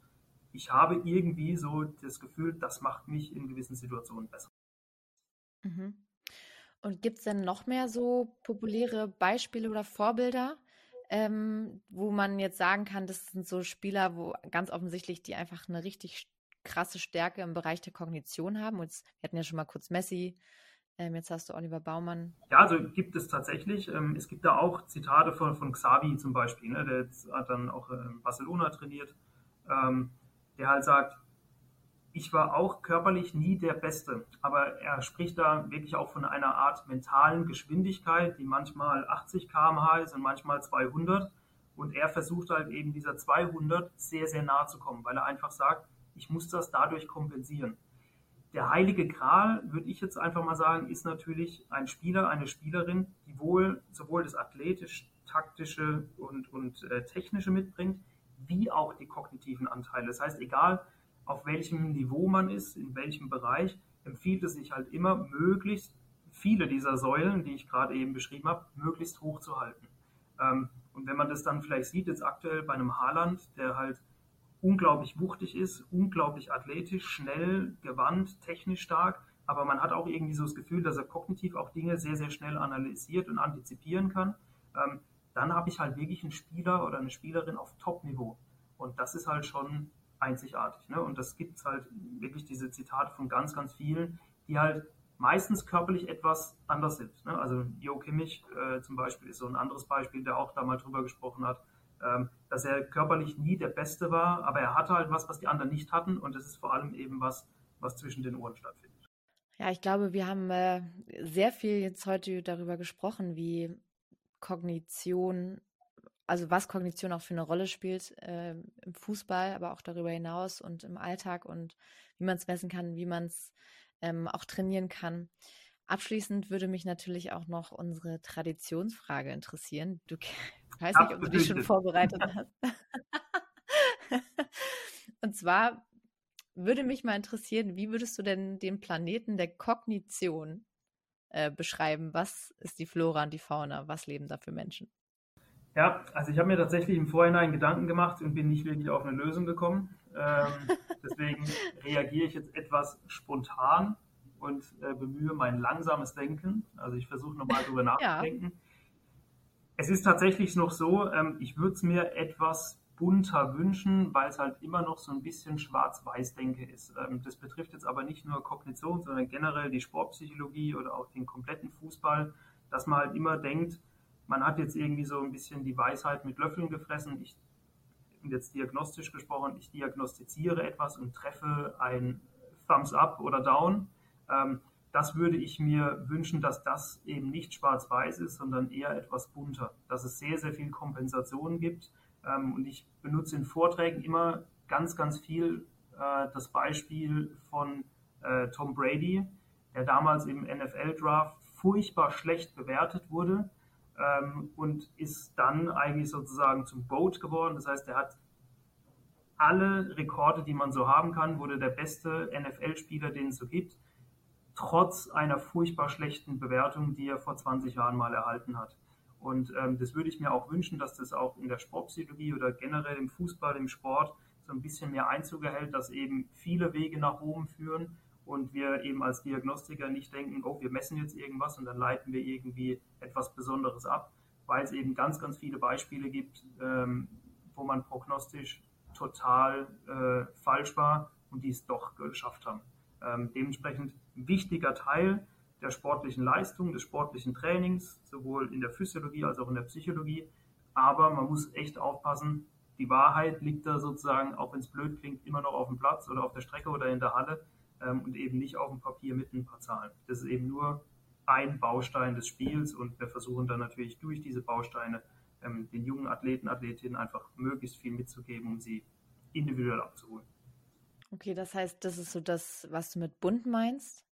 Speaker 3: ich habe irgendwie so das Gefühl, das macht mich in gewissen Situationen besser.
Speaker 1: Mhm. Und gibt es denn noch mehr so populäre Beispiele oder Vorbilder, ähm, wo man jetzt sagen kann, das sind so Spieler, wo ganz offensichtlich die einfach eine richtig krasse Stärke im Bereich der Kognition haben? Und wir hatten ja schon mal kurz Messi, ähm, jetzt hast du Oliver Baumann.
Speaker 3: Ja, also gibt es tatsächlich. Ähm, es gibt da auch Zitate von, von Xavi zum Beispiel, ne, der jetzt, hat dann auch in Barcelona trainiert, ähm, der halt sagt, ich war auch körperlich nie der Beste, aber er spricht da wirklich auch von einer Art mentalen Geschwindigkeit, die manchmal 80 km/h ist und manchmal 200. Und er versucht halt eben dieser 200 sehr, sehr nahe zu kommen, weil er einfach sagt, ich muss das dadurch kompensieren der heilige Gral, würde ich jetzt einfach mal sagen, ist natürlich ein Spieler, eine Spielerin, die wohl sowohl das athletisch, taktische und, und äh, technische mitbringt, wie auch die kognitiven Anteile. Das heißt, egal auf welchem Niveau man ist, in welchem Bereich, empfiehlt es sich halt immer, möglichst viele dieser Säulen, die ich gerade eben beschrieben habe, möglichst hoch zu halten. Ähm, und wenn man das dann vielleicht sieht, jetzt aktuell bei einem Haaland, der halt unglaublich wuchtig ist, unglaublich athletisch, schnell, gewandt, technisch stark, aber man hat auch irgendwie so das Gefühl, dass er kognitiv auch Dinge sehr, sehr schnell analysiert und antizipieren kann. Dann habe ich halt wirklich einen Spieler oder eine Spielerin auf Top-Niveau. Und das ist halt schon einzigartig. Ne? Und das gibt es halt wirklich diese Zitate von ganz, ganz vielen, die halt meistens körperlich etwas anders sind. Ne? Also Jo Kimmich äh, zum Beispiel ist so ein anderes Beispiel, der auch da mal drüber gesprochen hat ähm, dass er körperlich nie der Beste war, aber er hatte halt was, was die anderen nicht hatten und das ist vor allem eben was, was zwischen den Ohren stattfindet.
Speaker 1: Ja, ich glaube, wir haben äh, sehr viel jetzt heute darüber gesprochen, wie Kognition, also was Kognition auch für eine Rolle spielt äh, im Fußball, aber auch darüber hinaus und im Alltag und wie man es messen kann, wie man es ähm, auch trainieren kann. Abschließend würde mich natürlich auch noch unsere Traditionsfrage interessieren. Du ich weiß nicht, ob du dich schon vorbereitet [LAUGHS] hast. [LAUGHS] Und zwar würde mich mal interessieren, wie würdest du denn den Planeten der Kognition äh, beschreiben? Was ist die Flora und die Fauna? Was leben da für Menschen?
Speaker 3: Ja, also ich habe mir tatsächlich im Vorhinein Gedanken gemacht und bin nicht wirklich auf eine Lösung gekommen. Ähm, [LAUGHS] deswegen reagiere ich jetzt etwas spontan und äh, bemühe mein langsames Denken. Also ich versuche nochmal darüber [LAUGHS] nachzudenken. Ja. Es ist tatsächlich noch so, ähm, ich würde es mir etwas bunter wünschen, weil es halt immer noch so ein bisschen Schwarz-Weiß-Denke ist. Ähm, das betrifft jetzt aber nicht nur Kognition, sondern generell die Sportpsychologie oder auch den kompletten Fußball, dass man halt immer denkt, man hat jetzt irgendwie so ein bisschen die Weisheit mit Löffeln gefressen. Ich, jetzt diagnostisch gesprochen, ich diagnostiziere etwas und treffe ein Thumbs up oder down. Ähm, das würde ich mir wünschen, dass das eben nicht schwarz-weiß ist, sondern eher etwas bunter, dass es sehr, sehr viel Kompensation gibt. Ähm, und ich benutze in Vorträgen immer ganz, ganz viel äh, das Beispiel von äh, Tom Brady, der damals im NFL-Draft furchtbar schlecht bewertet wurde ähm, und ist dann eigentlich sozusagen zum Boat geworden. Das heißt, er hat alle Rekorde, die man so haben kann, wurde der beste NFL-Spieler, den es so gibt trotz einer furchtbar schlechten Bewertung, die er vor 20 Jahren mal erhalten hat. Und ähm, das würde ich mir auch wünschen, dass das auch in der Sportpsychologie oder generell im Fußball, im Sport so ein bisschen mehr Einzug erhält, dass eben viele Wege nach oben führen und wir eben als Diagnostiker nicht denken, oh, wir messen jetzt irgendwas und dann leiten wir irgendwie etwas Besonderes ab, weil es eben ganz, ganz viele Beispiele gibt, ähm, wo man prognostisch total äh, falsch war und die es doch geschafft haben. Ähm, dementsprechend wichtiger Teil der sportlichen Leistung, des sportlichen Trainings, sowohl in der Physiologie als auch in der Psychologie. Aber man muss echt aufpassen, die Wahrheit liegt da sozusagen, auch wenn es blöd klingt, immer noch auf dem Platz oder auf der Strecke oder in der Halle ähm, und eben nicht auf dem Papier mit ein paar Zahlen. Das ist eben nur ein Baustein des Spiels und wir versuchen dann natürlich durch diese Bausteine ähm, den jungen Athleten, Athletinnen einfach möglichst viel mitzugeben, um sie individuell abzuholen.
Speaker 1: Okay, das heißt, das ist so das, was du mit bunt meinst.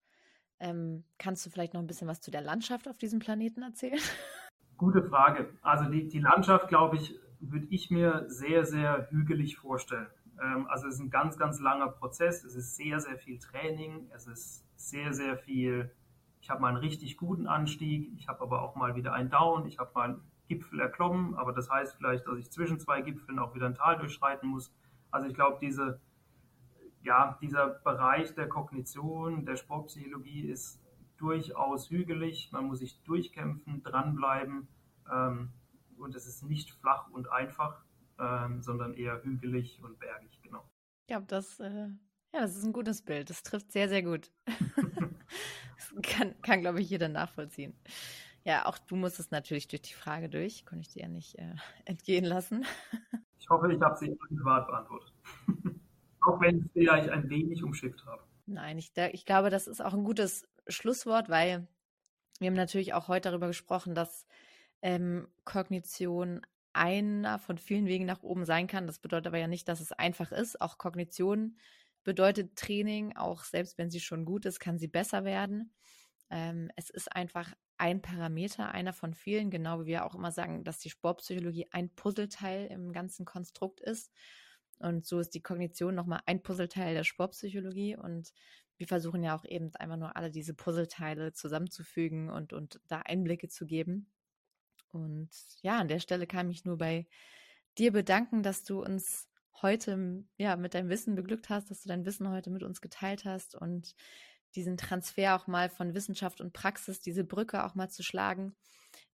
Speaker 1: Ähm, kannst du vielleicht noch ein bisschen was zu der Landschaft auf diesem Planeten erzählen? [LAUGHS]
Speaker 3: Gute Frage. Also die, die Landschaft, glaube ich, würde ich mir sehr, sehr hügelig vorstellen. Ähm, also es ist ein ganz, ganz langer Prozess. Es ist sehr, sehr viel Training. Es ist sehr, sehr viel. Ich habe mal einen richtig guten Anstieg. Ich habe aber auch mal wieder einen Down. Ich habe mal einen Gipfel erklommen. Aber das heißt vielleicht, dass ich zwischen zwei Gipfeln auch wieder ein Tal durchschreiten muss. Also ich glaube, diese, ja, dieser Bereich der Kognition, der Sportpsychologie ist durchaus hügelig. Man muss sich durchkämpfen, dranbleiben. Ähm, und es ist nicht flach und einfach, ähm, sondern eher hügelig und bergig, genau.
Speaker 1: Ich glaube, das, äh, ja, das ist ein gutes Bild. Das trifft sehr, sehr gut. das [LAUGHS] kann, kann glaube ich, jeder nachvollziehen. Ja, auch du musstest natürlich durch die Frage durch. Konnte ich dir ja nicht äh, [LAUGHS] entgehen lassen.
Speaker 3: ich hoffe, ich habe sie privat beantwortet. [LAUGHS] auch wenn ich vielleicht ein wenig umschifft habe.
Speaker 1: Nein, ich, ich glaube, das ist auch ein gutes Schlusswort, weil wir haben natürlich auch heute darüber gesprochen, dass ähm, Kognition einer von vielen Wegen nach oben sein kann. Das bedeutet aber ja nicht, dass es einfach ist. Auch Kognition bedeutet Training, auch selbst wenn sie schon gut ist, kann sie besser werden. Ähm, es ist einfach ein Parameter, einer von vielen, genau wie wir auch immer sagen, dass die Sportpsychologie ein Puzzleteil im ganzen Konstrukt ist. Und so ist die Kognition nochmal ein Puzzleteil der Sportpsychologie. Und wir versuchen ja auch eben einfach nur alle diese Puzzleteile zusammenzufügen und, und da Einblicke zu geben. Und ja, an der Stelle kann ich nur bei dir bedanken, dass du uns heute ja mit deinem Wissen beglückt hast, dass du dein Wissen heute mit uns geteilt hast und diesen Transfer auch mal von Wissenschaft und Praxis, diese Brücke auch mal zu schlagen,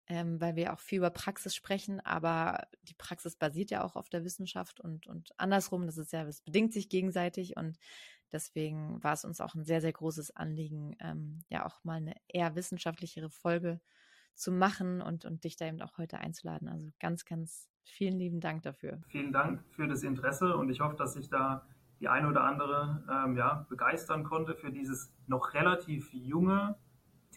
Speaker 1: ähm, weil wir auch viel über Praxis sprechen, aber die Praxis basiert ja auch auf der Wissenschaft und, und andersrum, das ist ja, es bedingt sich gegenseitig und deswegen war es uns auch ein sehr, sehr großes Anliegen, ähm, ja auch mal eine eher wissenschaftlichere Folge zu machen und, und dich da eben auch heute einzuladen. Also ganz, ganz vielen lieben Dank dafür.
Speaker 3: Vielen Dank für das Interesse und ich hoffe, dass ich da die eine oder andere ähm, ja, begeistern konnte für dieses noch relativ junge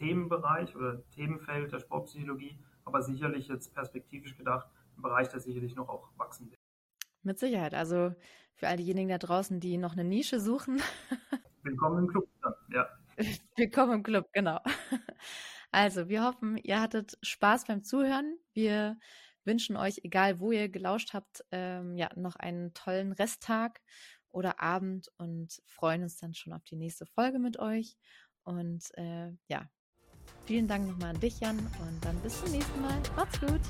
Speaker 3: Themenbereich oder Themenfeld der Sportpsychologie, aber sicherlich jetzt perspektivisch gedacht, ein Bereich, der sicherlich noch auch wachsen wird.
Speaker 1: Mit Sicherheit. Also für all diejenigen da draußen, die noch eine Nische suchen. [LAUGHS]
Speaker 3: Willkommen im Club dann, ja. [LAUGHS]
Speaker 1: Willkommen im Club, genau. Also, wir hoffen, ihr hattet Spaß beim Zuhören. Wir wünschen euch, egal wo ihr gelauscht habt, ähm, ja, noch einen tollen Resttag oder Abend und freuen uns dann schon auf die nächste Folge mit euch. Und äh, ja, vielen Dank nochmal an dich, Jan. Und dann bis zum nächsten Mal. Macht's gut.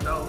Speaker 3: Ciao.